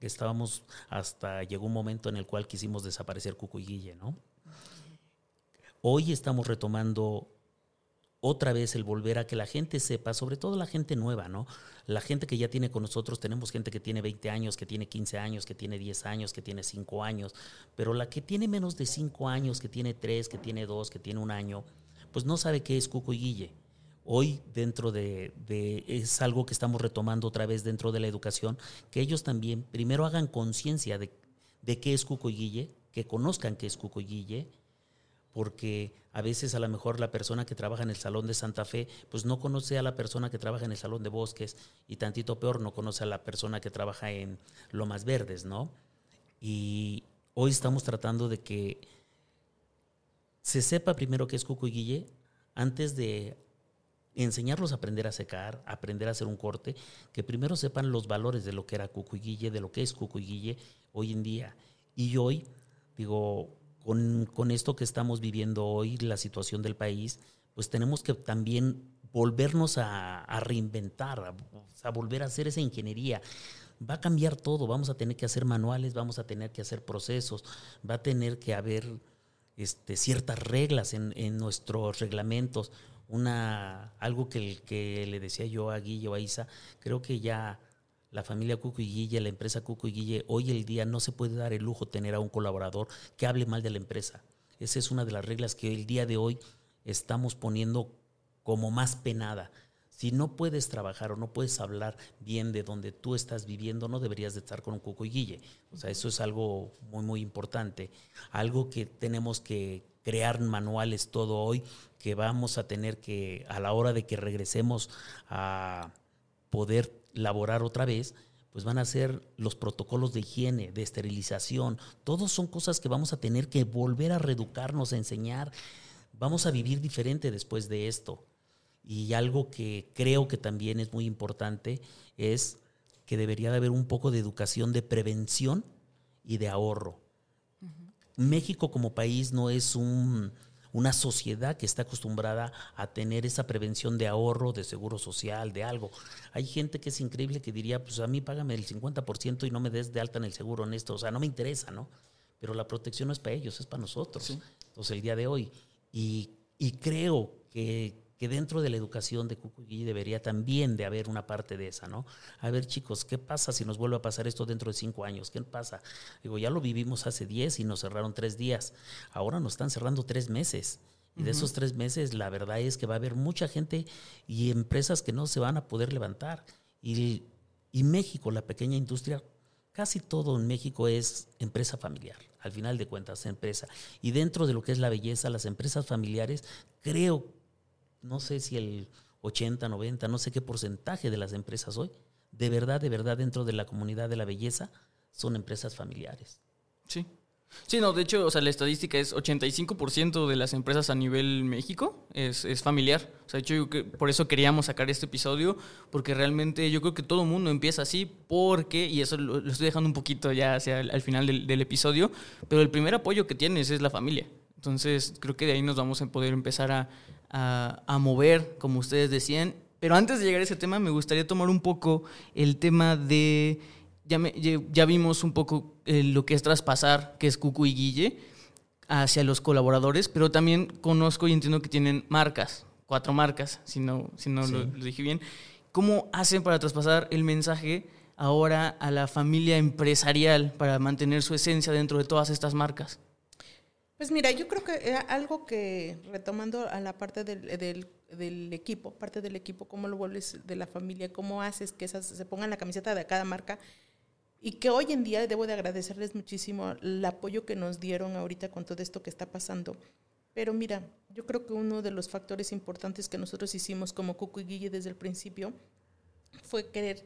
estábamos hasta llegó un momento en el cual quisimos desaparecer Cuco y Guille, ¿no? Hoy estamos retomando otra vez el volver a que la gente sepa, sobre todo la gente nueva, ¿no? La gente que ya tiene con nosotros, tenemos gente que tiene 20 años, que tiene 15 años, que tiene 10 años, que tiene 5 años, pero la que tiene menos de 5 años, que tiene 3, que tiene 2, que tiene un año, pues no sabe qué es Cuco. Hoy dentro de, es algo que estamos retomando otra vez dentro de la educación, que ellos también primero hagan conciencia de, de qué es Cuco que conozcan qué es Cuco porque a veces a lo mejor la persona que trabaja en el Salón de Santa Fe, pues no conoce a la persona que trabaja en el Salón de Bosques y tantito peor, no conoce a la persona que trabaja en Lomas Verdes, ¿no? Y hoy estamos tratando de que se sepa primero qué es Cuco y Guille antes de enseñarlos a aprender a secar, aprender a hacer un corte, que primero sepan los valores de lo que era Cuco y Guille, de lo que es Cuco y Guille hoy en día. Y hoy, digo, con, esto que estamos viviendo hoy, la situación del país, pues tenemos que también volvernos a, reinventar, a, volver a hacer esa ingeniería. Va a cambiar todo, vamos a tener que hacer manuales, vamos a tener que hacer procesos, va a tener que haber este, ciertas reglas en, nuestros reglamentos. Una, algo que, que le decía yo a Guillo, a Isa, creo que ya la familia Cuco y Guille, la empresa Cuco y Guille, hoy el día no se puede dar el lujo tener a un colaborador que hable mal de la empresa. Esa es una de las reglas que el día de hoy estamos poniendo como más penada. Si no puedes trabajar o no puedes hablar bien de donde tú estás viviendo, no deberías de estar con un Cuco y Guille. O sea, eso es algo muy, muy importante. Algo que tenemos que crear manuales todo hoy, que vamos a tener que, a la hora de que regresemos a poder laborar otra vez, pues van a ser los protocolos de higiene, de esterilización. Todos son cosas que vamos a tener que volver a reeducarnos, a enseñar. Vamos a vivir diferente después de esto. Y algo que creo que también es muy importante es que debería de haber un poco de educación de prevención y de ahorro. México como país no es un, una sociedad que está acostumbrada a tener esa prevención de ahorro, de seguro social, de algo. Hay gente que es increíble que diría, pues a mí págame el 50% y no me des de alta en el seguro en esto, o sea, no me interesa, ¿no? Pero la protección no es para ellos, es para nosotros. Entonces, el día de hoy. Y, y creo que, que dentro de la educación de Cucuy debería también de haber una parte de esa, ¿no? A ver, chicos, ¿qué pasa si nos vuelve a pasar esto dentro de cinco años? ¿Qué pasa? Digo, ya lo vivimos hace diez y nos cerraron tres días. Ahora nos están cerrando tres meses. Y de esos tres meses, la verdad es que va a haber mucha gente y empresas que no se van a poder levantar. Y, y México, la pequeña industria, casi todo en México es empresa familiar, al final de cuentas, empresa. Y dentro de lo que es la belleza, las empresas familiares, creo no sé si el 80, 90, no sé qué porcentaje de las empresas hoy, de verdad, de verdad, dentro de la comunidad de la belleza, son empresas familiares. Sí. Sí, no, de hecho, o sea, la estadística es 85% de las empresas a nivel México es, es familiar. O sea, de hecho, yo que- por eso queríamos sacar este episodio, porque realmente yo creo que todo mundo empieza así, porque, y eso lo, lo estoy dejando un poquito ya hacia el al final del, del episodio, pero el primer apoyo que tienes es la familia. Entonces, creo que de ahí nos vamos a poder empezar a, a- a mover, como ustedes decían. Pero antes de llegar a ese tema, me gustaría tomar un poco el tema de ya, me- ya- vimos un poco eh, lo que es traspasar, que es Cucu y Guille, hacia los colaboradores, pero también conozco y entiendo que tienen marcas, cuatro marcas, si no, si no lo dije bien. ¿Cómo hacen para traspasar el mensaje ahora a la familia empresarial para mantener su esencia dentro de todas estas marcas? Pues mira, yo creo que algo que, retomando a la parte del, del- del equipo, parte del equipo, cómo lo vuelves de la familia, cómo haces que esas se pongan la camiseta de cada marca y que hoy en día debo de agradecerles muchísimo el apoyo que nos dieron ahorita con todo esto que está pasando. Pero mira, yo creo que uno de los factores importantes que nosotros hicimos como Cucu y Guille desde el principio fue querer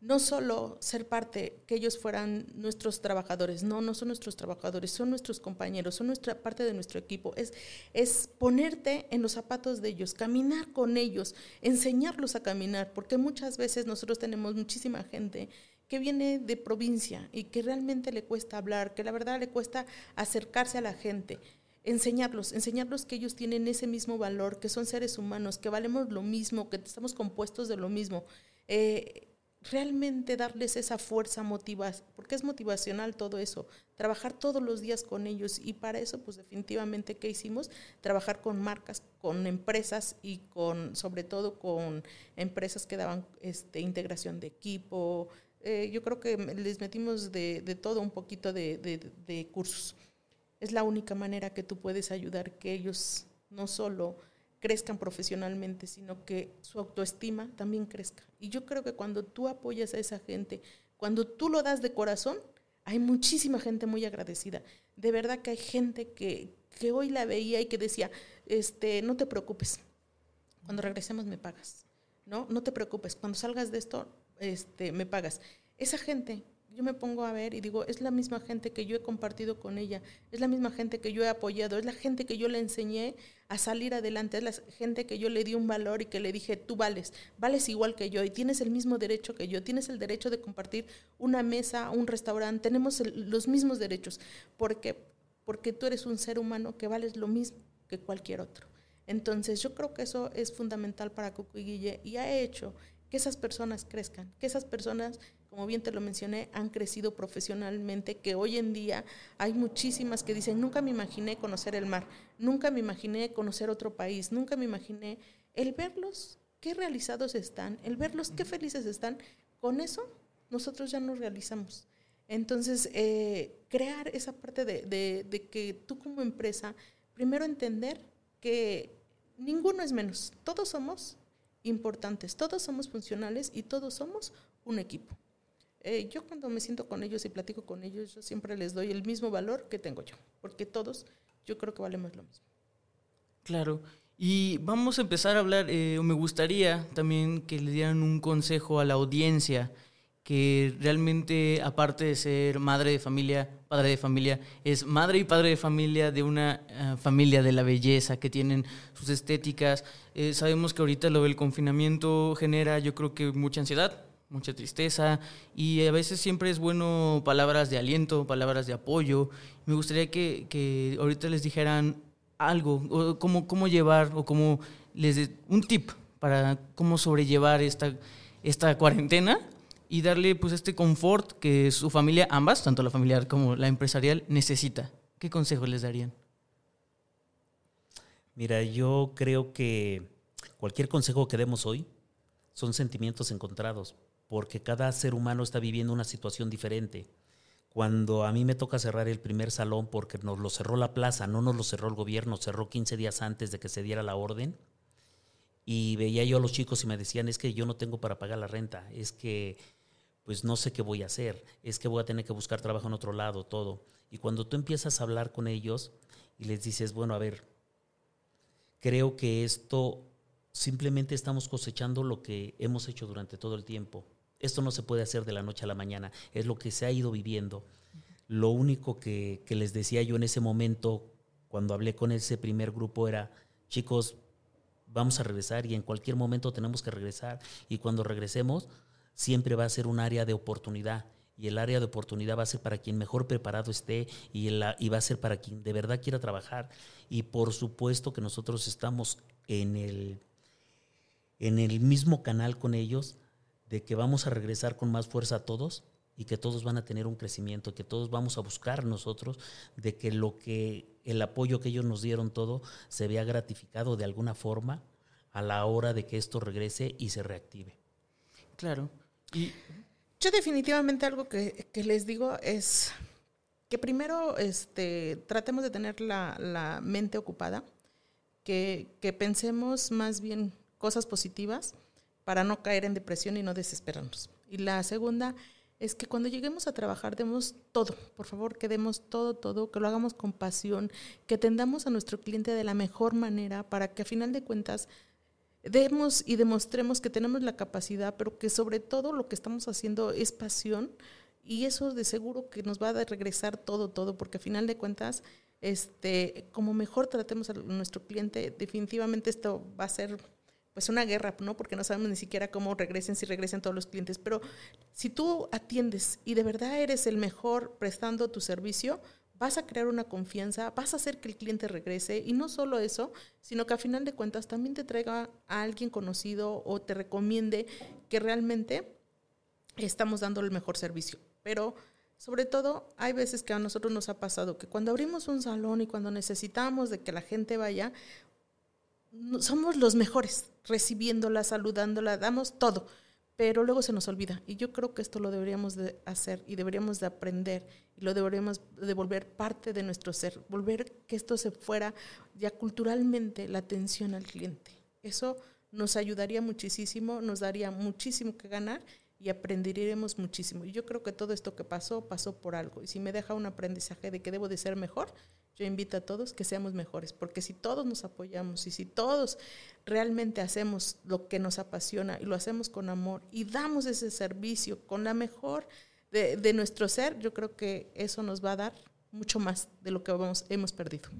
no solo ser parte, que ellos fueran nuestros trabajadores, no, no son nuestros trabajadores, son nuestros compañeros, son nuestra parte de nuestro equipo, es, es ponerte en los zapatos de ellos, caminar con ellos, enseñarlos a caminar, porque muchas veces nosotros tenemos muchísima gente que viene de provincia y que realmente le cuesta hablar, que la verdad le cuesta acercarse a la gente enseñarlos, enseñarlos que ellos tienen ese mismo valor, que son seres humanos, que valemos lo mismo, que estamos compuestos de lo mismo. Eh, realmente darles esa fuerza motiva, porque es motivacional todo eso, trabajar todos los días con ellos. Y para eso pues definitivamente qué hicimos, trabajar con marcas, con empresas y con sobre todo con empresas que daban este integración de equipo, eh, yo creo que les metimos de, de todo un poquito de, de cursos. Es la única manera que tú puedes ayudar que ellos no solo crezcan profesionalmente, sino que su autoestima también crezca. Y yo creo que cuando tú apoyas a esa gente, cuando tú lo das de corazón, hay muchísima gente muy agradecida. De verdad que hay gente que, que hoy la veía y que decía, este, no te preocupes, cuando regresemos me pagas, ¿no? No te preocupes, cuando salgas de esto, este, me pagas. Esa gente, yo me pongo a ver y digo, es la misma gente que yo he compartido con ella, es la misma gente que yo he apoyado, es la gente que yo le enseñé a salir adelante, es la gente que yo le di un valor y que le dije, tú vales, vales igual que yo y tienes el mismo derecho que yo, tienes el derecho de compartir una mesa, un restaurante, tenemos los mismos derechos, porque, porque tú eres un ser humano que vales lo mismo que cualquier otro. Entonces yo creo que eso es fundamental para Cucu y Guille y ha hecho que esas personas crezcan, que esas personas, como bien te lo mencioné, han crecido profesionalmente, que hoy en día hay muchísimas que dicen, nunca me imaginé conocer el mar, nunca me imaginé conocer otro país, nunca me imaginé el verlos, qué realizados están, el verlos, qué felices están, con eso nosotros ya nos realizamos. Entonces, eh, crear esa parte de, de, de que tú como empresa, primero entender que ninguno es menos, todos somos importantes, todos somos funcionales y todos somos un equipo. Eh, yo cuando me siento con ellos y platico con ellos, yo siempre les doy el mismo valor que tengo yo, porque todos yo creo que valemos lo mismo. Claro. Y vamos a empezar a hablar, eh, me gustaría también que le dieran un consejo a la audiencia que realmente, aparte de ser madre de familia, padre de familia, es madre y padre de familia de una uh, familia de la belleza, que tienen sus estéticas. Eh, sabemos que ahorita lo del confinamiento genera, yo creo que mucha ansiedad, mucha tristeza, y a veces siempre es bueno palabras de aliento, palabras de apoyo. Me gustaría que, que ahorita les dijeran algo, o cómo, cómo llevar, o cómo les de, un tip para cómo sobrellevar esta, esta cuarentena y darle pues este confort que su familia, ambas, tanto la familiar como la empresarial, necesita. ¿Qué consejo les darían? Mira, yo creo que cualquier consejo que demos hoy son sentimientos encontrados, porque cada ser humano está viviendo una situación diferente. Cuando a mí me toca cerrar el primer salón porque nos lo cerró la plaza, no nos lo cerró el gobierno, cerró 15 días antes de que se diera la orden, y veía yo a los chicos y me decían, es que yo no tengo para pagar la renta, es que pues no sé qué voy a hacer, es que voy a tener que buscar trabajo en otro lado, todo. Y cuando tú empiezas a hablar con ellos y les dices, bueno, a ver, creo que esto simplemente estamos cosechando lo que hemos hecho durante todo el tiempo. Esto no se puede hacer de la noche a la mañana, es lo que se ha ido viviendo. Lo único que, les decía yo en ese momento, cuando hablé con ese primer grupo, era, chicos, vamos a regresar y en cualquier momento tenemos que regresar. Y cuando regresemos, siempre va a ser un área de oportunidad. Y el área de oportunidad va a ser para quien mejor preparado esté y, y va a ser para quien de verdad quiera trabajar. Y por supuesto que nosotros estamos en el, en el mismo canal con ellos de que vamos a regresar con más fuerza a todos y que todos van a tener un crecimiento, que todos vamos a buscar nosotros de que lo que el apoyo que ellos nos dieron todo se vea gratificado de alguna forma a la hora de que esto regrese y se reactive. Claro. Y yo definitivamente algo que, les digo es que primero este, tratemos de tener la, mente ocupada, que, que, pensemos más bien cosas positivas para no caer en depresión y no desesperarnos. Y la segunda es que cuando lleguemos a trabajar demos todo, por favor, que demos todo, todo, que lo hagamos con pasión, que atendamos a nuestro cliente de la mejor manera para que a final de cuentas demos y demostremos que tenemos la capacidad, pero que sobre todo lo que estamos haciendo es pasión y eso de seguro que nos va a regresar todo, todo, porque a final de cuentas, este, como mejor tratemos a nuestro cliente, definitivamente esto va a ser pues una guerra, ¿no? Porque no sabemos ni siquiera cómo regresen, si regresen todos los clientes. Pero si tú atiendes y de verdad eres el mejor prestando tu servicio, vas a crear una confianza, vas a hacer que el cliente regrese y no solo eso, sino que a final de cuentas también te traiga a alguien conocido o te recomiende que realmente estamos dando el mejor servicio. Pero sobre todo, hay veces que a nosotros nos ha pasado que cuando abrimos un salón y cuando necesitamos de que la gente vaya, somos los mejores recibiéndola, saludándola, damos todo, pero luego se nos olvida. Y yo creo que esto lo deberíamos de hacer y deberíamos de aprender y lo deberíamos de volver parte de nuestro ser, volver que esto se fuera ya culturalmente la atención al cliente. Eso nos ayudaría muchísimo, nos daría muchísimo que ganar y aprenderíamos muchísimo. Y yo creo que todo esto que pasó, pasó por algo. Y si me deja un aprendizaje de que debo de ser mejor, yo invito a todos que seamos mejores, porque si todos nos apoyamos y si todos realmente hacemos lo que nos apasiona y lo hacemos con amor y damos ese servicio con la mejor de, nuestro ser, yo creo que eso nos va a dar mucho más de lo que vamos, hemos perdido.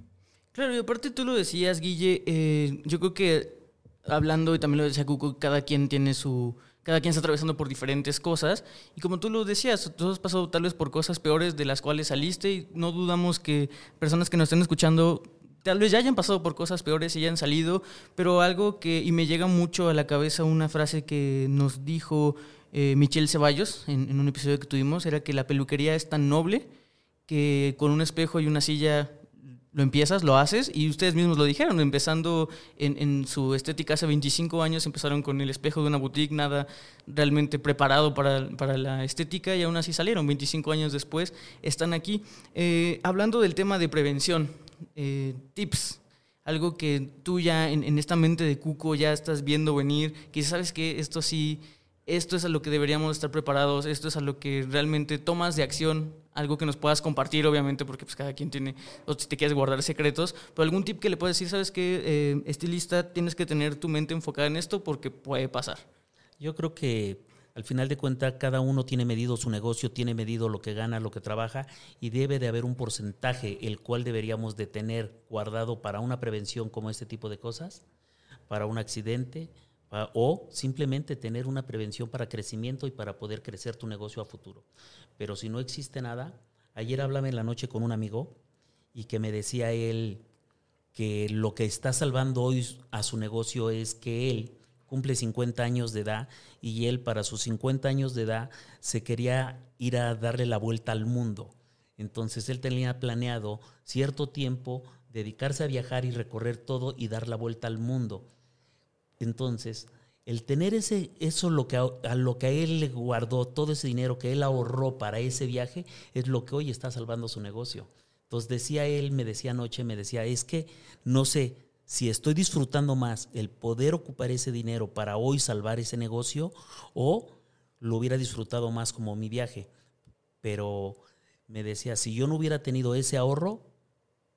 Claro, y aparte tú lo decías, Guille, eh, yo creo que hablando, y también lo decía Cuco, cada quien tiene su, cada quien está atravesando por diferentes cosas. Y como tú lo decías, tú has pasado tal vez por cosas peores de las cuales saliste y no dudamos que personas que nos estén escuchando tal vez ya hayan pasado por cosas peores y hayan salido, pero algo que, y me llega mucho a la cabeza una frase que nos dijo eh, Michelle Ceballos en, en un episodio que tuvimos, era que la peluquería es tan noble que con un espejo y una silla lo empiezas, lo haces y ustedes mismos lo dijeron, empezando en, su estética hace 25 años, empezaron con el espejo de una boutique, nada realmente preparado para, la estética y aún así salieron, 25 años después están aquí. Eh, hablando del tema de prevención, eh, tips, algo que tú ya en, en, esta mente de Cuco ya estás viendo venir, que sabes que esto sí esto es a lo que deberíamos estar preparados, esto es a lo que realmente tomas de acción, algo que nos puedas compartir, obviamente, porque pues cada quien tiene, o si te quieres guardar secretos, pero algún tip que le puedes decir, sabes que eh, estilista, tienes que tener tu mente enfocada en esto porque puede pasar. Yo creo que al final de cuentas cada uno tiene medido su negocio, tiene medido lo que gana, lo que trabaja y debe de haber un porcentaje el cual deberíamos de tener guardado para una prevención como este tipo de cosas, para un accidente, o simplemente tener una prevención para crecimiento y para poder crecer tu negocio a futuro. Pero si no existe nada, ayer hablaba en la noche con un amigo y que me decía él que lo que está salvando hoy a su negocio es que él cumple 50 años de edad y él para sus 50 años de edad se quería ir a darle la vuelta al mundo. Entonces él tenía planeado cierto tiempo dedicarse a viajar y recorrer todo y dar la vuelta al mundo. Entonces, el tener ese, eso lo que a, lo que a él le guardó, todo ese dinero que él ahorró para ese viaje, es lo que hoy está salvando su negocio. Entonces decía él, me decía anoche, me decía, es que no sé si estoy disfrutando más el poder ocupar ese dinero para hoy salvar ese negocio o lo hubiera disfrutado más como mi viaje. Pero me decía, si yo no hubiera tenido ese ahorro,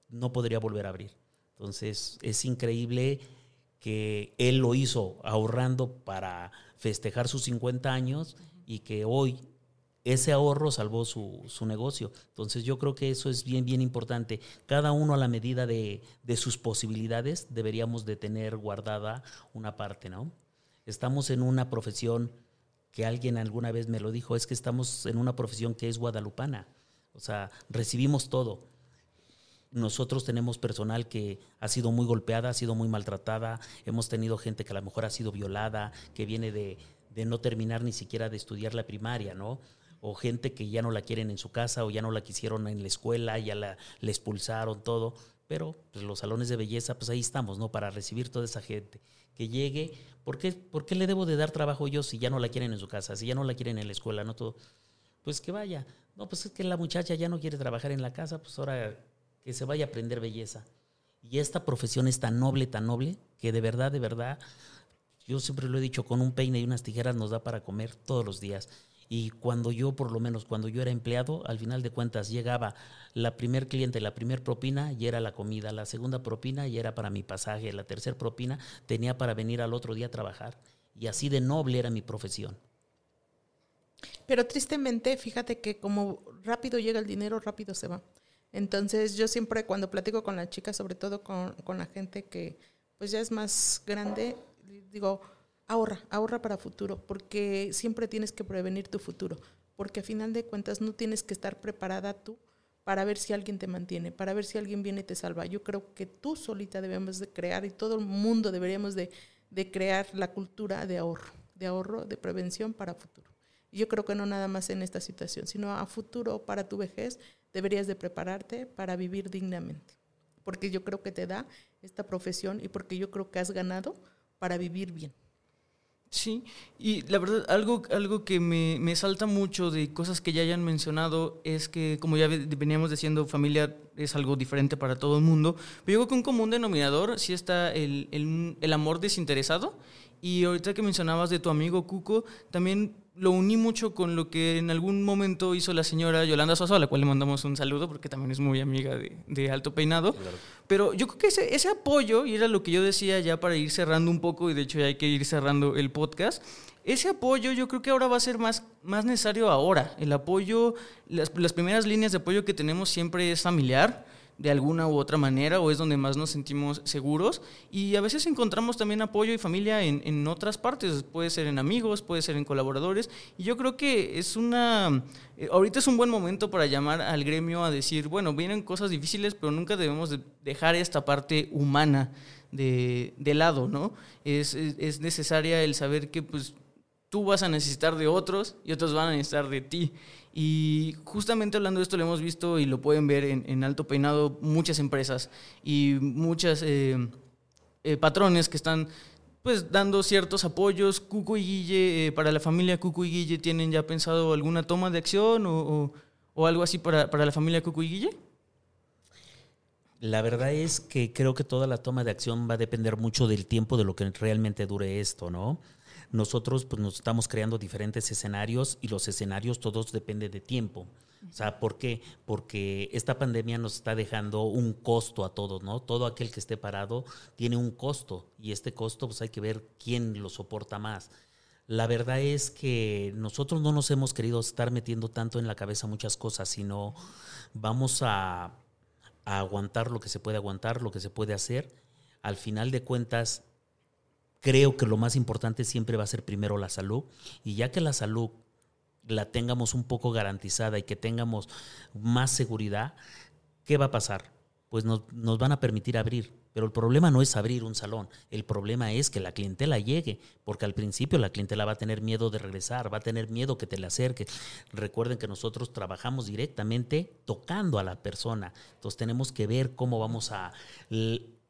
no podría volver a abrir. Entonces es increíble que él lo hizo ahorrando para festejar sus 50 años y que hoy ese ahorro salvó su, su, negocio. Entonces yo creo que eso es bien, bien importante. Cada uno a la medida de, de, sus posibilidades deberíamos de tener guardada una parte, ¿no? Estamos en una profesión que alguien alguna vez me lo dijo, es que estamos en una profesión que es guadalupana. O sea, recibimos todo. Nosotros tenemos personal que ha sido muy golpeada, ha sido muy maltratada, hemos tenido gente que a lo mejor ha sido violada, que viene de, no terminar ni siquiera de estudiar la primaria, ¿no? O gente que ya no la quieren en su casa o ya no la quisieron en la escuela, ya la, la expulsaron, todo. Pero pues, los salones de belleza, pues ahí estamos, ¿no? Para recibir toda esa gente que llegue. ¿Por qué, ¿Por qué le debo de dar trabajo yo si ya no la quieren en su casa, si ya no la quieren en la escuela, no todo? Pues que vaya. No, pues es que la muchacha ya no quiere trabajar en la casa, pues ahora que se vaya a aprender belleza. Y esta profesión es tan noble, tan noble, que de verdad, de verdad, yo siempre lo he dicho, con un peine y unas tijeras nos da para comer todos los días. Y cuando yo, por lo menos, cuando yo era empleado, al final de cuentas llegaba la primer cliente, la primer propina y era la comida, la segunda propina y era para mi pasaje, la tercera propina tenía para venir al otro día a trabajar. Y así de noble era mi profesión. Pero tristemente, fíjate que como rápido llega el dinero, rápido se va. Entonces yo siempre cuando platico con las chicas, sobre todo con, con la gente que pues ya es más grande, digo, ahorra, ahorra para futuro, porque siempre tienes que prevenir tu futuro, porque a final de cuentas no tienes que estar preparada tú para ver si alguien te mantiene, para ver si alguien viene y te salva. Yo creo que tú solita debemos de crear y todo el mundo deberíamos de, de crear la cultura de ahorro, de ahorro, de prevención para futuro. Yo creo que no nada más en esta situación, sino a futuro para tu vejez deberías de prepararte para vivir dignamente, porque yo creo que te da esta profesión y porque yo creo que has ganado para vivir bien. Sí, y la verdad, algo, algo que me, me, salta mucho de cosas que ya hayan mencionado es que, como ya veníamos diciendo, familia es algo diferente para todo el mundo, pero yo creo que un común denominador sí está el, el, el amor desinteresado. Y ahorita que mencionabas de tu amigo Cuco, también lo uní mucho con lo que en algún momento hizo la señora Yolanda Sosa, a la cual le mandamos un saludo porque también es muy amiga de, de Alto Peinado. Claro. Pero yo creo que ese, ese, apoyo, y era lo que yo decía ya para ir cerrando un poco, y de hecho ya hay que ir cerrando el podcast, ese apoyo yo creo que ahora va a ser más, más necesario ahora. El apoyo, las, las primeras líneas de apoyo que tenemos siempre es familiar de alguna u otra manera o es donde más nos sentimos seguros y a veces encontramos también apoyo y familia en, en, otras partes, puede ser en amigos, puede ser en colaboradores y yo creo que es una, eh, ahorita es un buen momento para llamar al gremio a decir, bueno, vienen cosas difíciles pero nunca debemos de dejar esta parte humana de, de lado, ¿no? Es, es, es necesaria el saber que pues tú vas a necesitar de otros y otros van a necesitar de ti. Y justamente hablando de esto lo hemos visto y lo pueden ver en, Alto Peinado muchas empresas y muchas eh, eh, patrones que están pues dando ciertos apoyos. Cuco y Guille, eh, para la familia Cuco y Guille, ¿tienen ya pensado alguna toma de acción o, o, o algo así para, para la familia Cuco y Guille? La verdad es que creo que toda la toma de acción va a depender mucho del tiempo de lo que realmente dure esto, ¿no? Nosotros pues nos estamos creando diferentes escenarios y los escenarios todos dependen de tiempo. O sea, ¿por qué? Porque esta pandemia nos está dejando un costo a todos, ¿no? Todo aquel que esté parado tiene un costo y este costo pues hay que ver quién lo soporta más. La verdad es que nosotros no nos hemos querido estar metiendo tanto en la cabeza muchas cosas, sino vamos a, a aguantar lo que se puede aguantar, lo que se puede hacer. Al final de cuentas, creo que lo más importante siempre va a ser primero la salud y ya que la salud la tengamos un poco garantizada y que tengamos más seguridad, ¿qué va a pasar? Pues nos, nos, van a permitir abrir. Pero el problema no es abrir un salón, el problema es que la clientela llegue, porque al principio la clientela va a tener miedo de regresar, va a tener miedo que te le acerques. Recuerden que nosotros trabajamos directamente tocando a la persona, entonces tenemos que ver cómo vamos a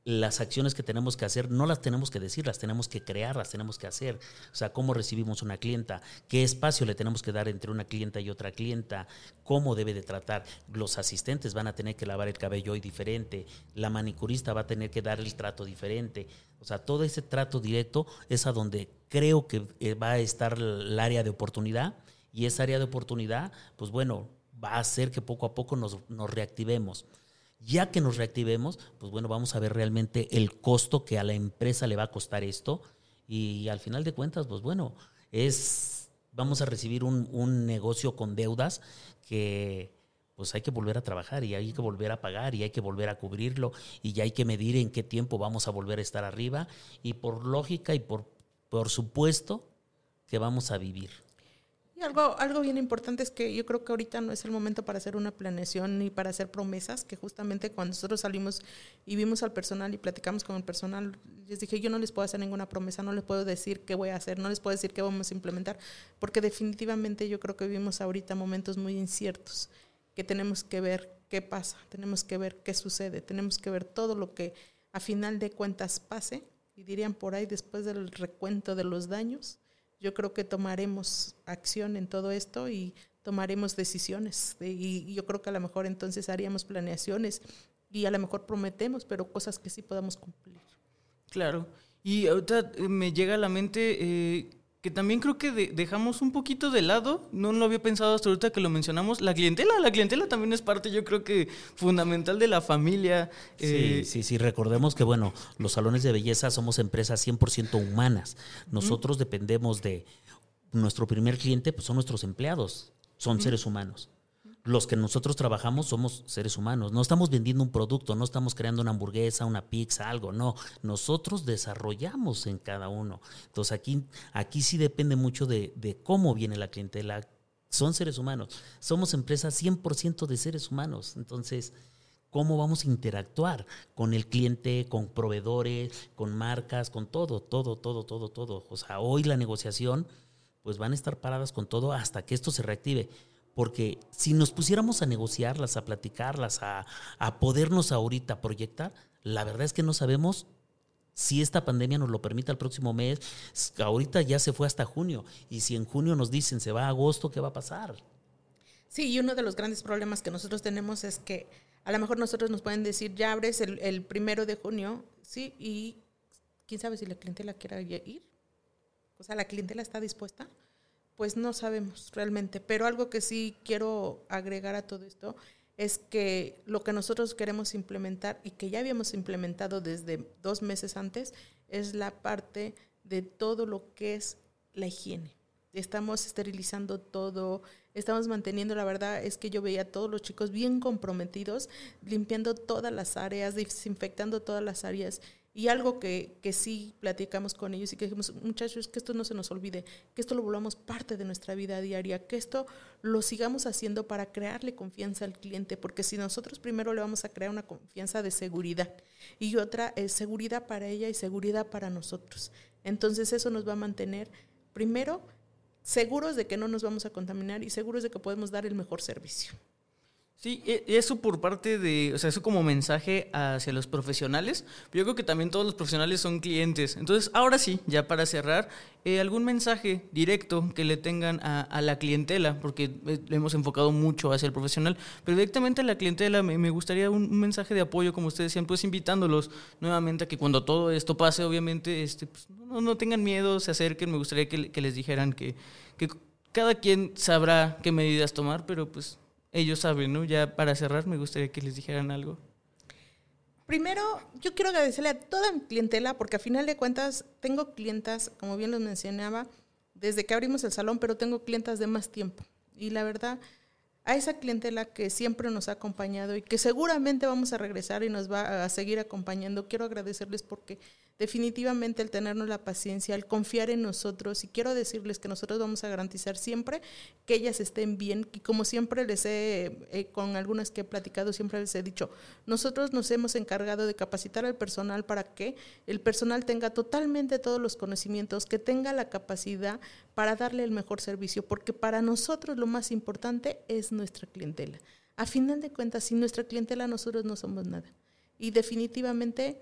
las acciones que tenemos que hacer no las tenemos que decir, las tenemos que crear, las tenemos que hacer. O sea, cómo recibimos una clienta, qué espacio le tenemos que dar entre una clienta y otra clienta, cómo debe de tratar. Los asistentes van a tener que lavar el cabello hoy diferente, la manicurista va a tener que dar el trato diferente. O sea, todo ese trato directo es a donde creo que eh, va a estar el área de oportunidad y esa área de oportunidad, pues bueno, va a hacer que poco a poco nos, nos reactivemos Ya que nos reactivemos, pues bueno, vamos a ver realmente el costo que a la empresa le va a costar esto y al final de cuentas, pues bueno, es, vamos a recibir un, un negocio con deudas que pues hay que volver a trabajar y hay que volver a pagar y hay que volver a cubrirlo y ya hay que medir en qué tiempo vamos a volver a estar arriba y por lógica y por, por supuesto que vamos a vivir. Algo, algo bien importante es que yo creo que ahorita no es el momento para hacer una planeación ni para hacer promesas, que justamente cuando nosotros salimos y vimos al personal y platicamos con el personal, les dije, yo no les puedo hacer ninguna promesa, no les puedo decir qué voy a hacer, no les puedo decir qué vamos a implementar, porque definitivamente yo creo que vivimos ahorita momentos muy inciertos que tenemos que ver qué pasa, tenemos que ver qué sucede, tenemos que ver todo lo que a final de cuentas pase y dirían por ahí después del recuento de los daños, yo creo que tomaremos acción en todo esto y tomaremos decisiones y yo creo que a lo mejor entonces haríamos planeaciones y a lo mejor prometemos, pero cosas que sí podamos cumplir. Claro. Y ahorita eh, me llega a la mente eh, que también creo que dejamos un poquito de lado, no lo había pensado hasta ahorita que lo mencionamos, la clientela, la clientela también es parte yo creo que fundamental de la familia. Sí, eh, sí, sí, recordemos que bueno, los salones de belleza somos empresas 100% humanas, nosotros dependemos de, nuestro primer cliente pues son nuestros empleados, son seres humanos los que nosotros trabajamos somos seres humanos. No estamos vendiendo un producto, no estamos creando una hamburguesa, una pizza, algo. No, nosotros desarrollamos en cada uno. Entonces aquí, aquí sí depende mucho de, cómo viene la clientela. Son seres humanos. Somos empresas 100% de seres humanos. Entonces, ¿cómo vamos a interactuar con el cliente, con proveedores, con marcas, con todo, todo, todo, todo, todo? O sea, hoy la negociación, pues van a estar paradas con todo hasta que esto se reactive porque si nos pusiéramos a negociarlas, a platicarlas, a, podernos ahorita proyectar, la verdad es que no sabemos si esta pandemia nos lo permite el próximo mes. Ahorita ya se fue hasta junio. Y si en junio nos dicen se va a agosto, ¿qué va a pasar? Sí, y uno de los grandes problemas que nosotros tenemos es que a lo mejor nosotros nos pueden decir, ya abres el, el primero de junio, sí, y quién sabe si la clientela quiera ir. O sea, la clientela está dispuesta pues no sabemos realmente. Pero algo que sí quiero agregar a todo esto es que lo que nosotros queremos implementar y que ya habíamos implementado desde dos meses antes es la parte de todo lo que es la higiene. Estamos esterilizando todo, estamos manteniendo, la verdad es que yo veía a todos los chicos bien comprometidos, limpiando todas las áreas, desinfectando todas las áreas y algo que, que, sí platicamos con ellos y que dijimos, muchachos, que esto no se nos olvide, que esto lo volvamos parte de nuestra vida diaria, que esto lo sigamos haciendo para crearle confianza al cliente, porque si nosotros primero le vamos a crear una confianza de seguridad y otra es seguridad para ella y seguridad para nosotros. Entonces eso nos va a mantener primero seguros de que no nos vamos a contaminar y seguros de que podemos dar el mejor servicio. Sí, e, eso por parte de, o sea, eso como mensaje hacia los profesionales. Yo creo que también todos los profesionales son clientes. Entonces, ahora sí, ya para cerrar, eh, algún mensaje directo que le tengan a, la clientela, porque eh, le hemos enfocado mucho hacia el profesional, pero directamente a la clientela me, gustaría un, mensaje de apoyo, como ustedes decían, pues invitándolos nuevamente a que cuando todo esto pase, obviamente, este, pues, no, no, tengan miedo, se acerquen. Me gustaría que, que les dijeran que, que cada quien sabrá qué medidas tomar, pero pues ellos saben, ¿no? Ya para cerrar, me gustaría que les dijeran algo. Primero, yo quiero agradecerle a toda mi clientela, porque a final de cuentas tengo clientas, como bien los mencionaba, desde que abrimos el salón, pero tengo clientas de más tiempo. Y la verdad, a esa clientela que siempre nos ha acompañado y que seguramente vamos a regresar y nos va a seguir acompañando, quiero agradecerles porque definitivamente el tenernos la paciencia, el confiar en nosotros y quiero decirles que nosotros vamos a garantizar siempre que ellas estén bien y como siempre les he, eh, con algunas que he platicado, siempre les he dicho, nosotros nos hemos encargado de capacitar al personal para que el personal tenga totalmente todos los conocimientos, que tenga la capacidad para darle el mejor servicio, porque para nosotros lo más importante es nuestra clientela. A final de cuentas, sin nuestra clientela nosotros no somos nada. Y definitivamente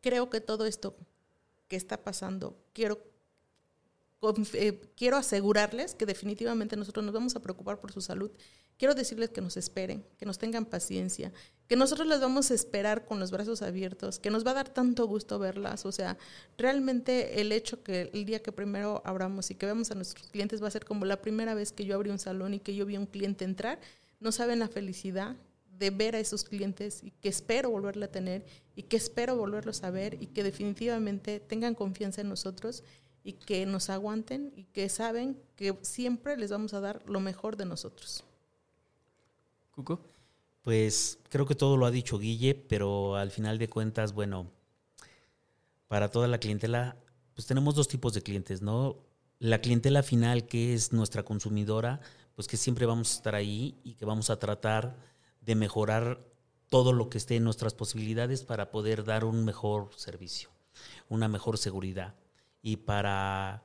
creo que todo esto que está pasando, quiero, eh, quiero asegurarles que definitivamente nosotros nos vamos a preocupar por su salud. Quiero decirles que nos esperen, que nos tengan paciencia, que nosotros les vamos a esperar con los brazos abiertos, que nos va a dar tanto gusto verlas. O sea, realmente el hecho que el día que primero abramos y que vemos a nuestros clientes va a ser como la primera vez que yo abrí un salón y que yo vi a un cliente entrar. No saben la felicidad de ver a esos clientes y que espero volverla a tener y que espero volverlos a ver y que definitivamente tengan confianza en nosotros y que nos aguanten y que saben que siempre les vamos a dar lo mejor de nosotros. Cuco. Pues creo que todo lo ha dicho Guille, pero al final de cuentas, bueno, para toda la clientela, pues tenemos dos tipos de clientes, ¿no? La clientela final, que es nuestra consumidora, pues que siempre vamos a estar ahí y que vamos a tratar de mejorar todo lo que esté en nuestras posibilidades para poder dar un mejor servicio, una mejor seguridad. Y para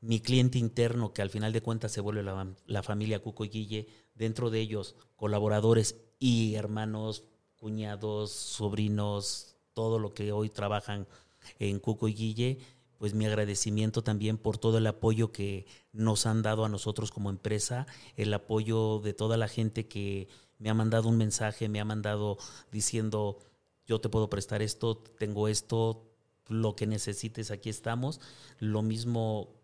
mi cliente interno, que al final de cuentas se vuelve la, familia Cuco y Guille, dentro de ellos colaboradores y hermanos, cuñados, sobrinos, todo lo que hoy trabajan en Cuco y Guille, pues mi agradecimiento también por todo el apoyo que nos han dado a nosotros como empresa, el apoyo de toda la gente que me ha mandado un mensaje, me ha mandado diciendo, yo te puedo prestar esto, tengo esto, lo que necesites, aquí estamos. Lo mismo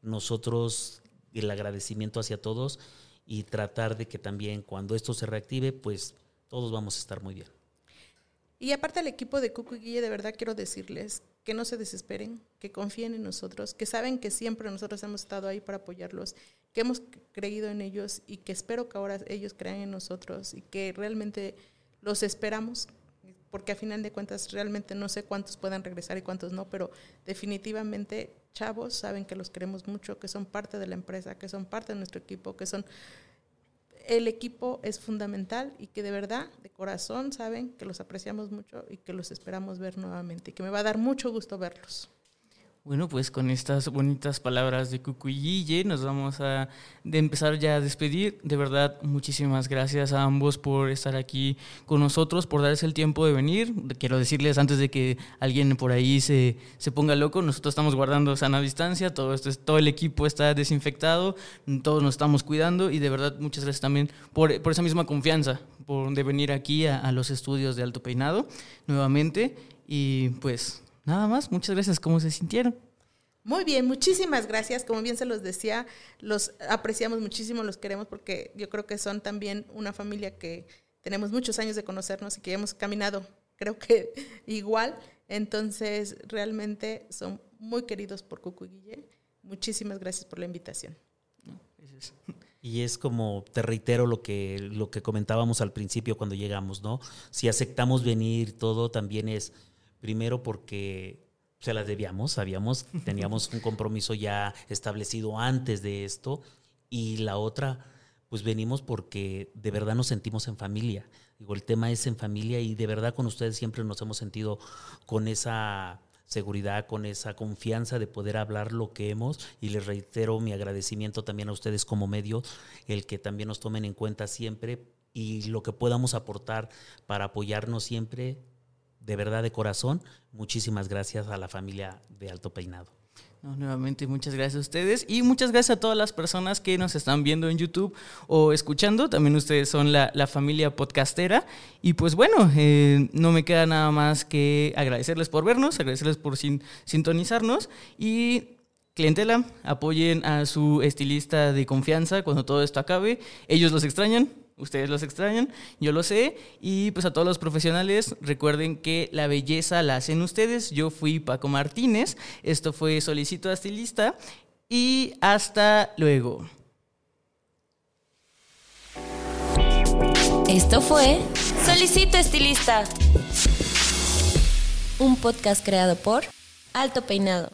nosotros, el agradecimiento hacia todos y tratar de que también cuando esto se reactive, pues todos vamos a estar muy bien. Y aparte al equipo de Cuco y Guille, de verdad quiero decirles que no se desesperen, que confíen en nosotros, que saben que siempre nosotros hemos estado ahí para apoyarlos, que hemos creído en ellos y que espero que ahora ellos crean en nosotros y que realmente los esperamos, porque a final de cuentas realmente no sé cuántos puedan regresar y cuántos no, pero definitivamente chavos saben que los queremos mucho, que son parte de la empresa, que son parte de nuestro equipo, que son el equipo es fundamental y que de verdad, de corazón, saben que los apreciamos mucho y que los esperamos ver nuevamente y que me va a dar mucho gusto verlos. Bueno, pues con estas bonitas palabras de Cucuyille nos vamos a de empezar ya a despedir. De verdad, muchísimas gracias a ambos por estar aquí con nosotros, por darse el tiempo de venir. Quiero decirles antes de que alguien por ahí se, se ponga loco, nosotros estamos guardando sana distancia, todo, esto, todo el equipo está desinfectado, todos nos estamos cuidando y de verdad muchas gracias también por, por esa misma confianza, por venir aquí a, a los estudios de Alto Peinado nuevamente. Y pues Nada más, muchas gracias. ¿Cómo se sintieron? Muy bien, muchísimas gracias. Como bien se los decía, los apreciamos muchísimo, los queremos porque yo creo que son también una familia que tenemos muchos años de conocernos y que hemos caminado, creo que igual. Entonces, realmente son muy queridos por Cucu y Guille. Muchísimas gracias por la invitación. Y es como, te reitero lo que, lo que comentábamos al principio cuando llegamos, ¿no? Si aceptamos venir, todo también es Primero porque se las debíamos, sabíamos, teníamos un compromiso ya establecido antes de esto. Y la otra, pues venimos porque de verdad nos sentimos en familia. Digo, el tema es en familia y de verdad con ustedes siempre nos hemos sentido con esa seguridad, con esa confianza de poder hablar lo que hemos y les reitero mi agradecimiento también a ustedes como medio, el que también nos tomen en cuenta siempre y lo que podamos aportar para apoyarnos siempre de verdad de corazón, muchísimas gracias a la familia de Alto Peinado. nuevamente, muchas gracias a ustedes y muchas gracias a todas las personas que nos están viendo en YouTube o escuchando. También ustedes son la, familia podcastera. Y pues bueno, eh, no me queda nada más que agradecerles por vernos, agradecerles por sintonizarnos y clientela, apoyen a su estilista de confianza cuando todo esto acabe. Ellos los extrañan, Ustedes los extrañan, yo lo sé. Y pues a todos los profesionales, recuerden que la belleza la hacen ustedes. Yo fui Paco Martínez, esto fue Solicito a Estilista y hasta luego. Esto fue Solicito Estilista, un podcast creado por Alto Peinado.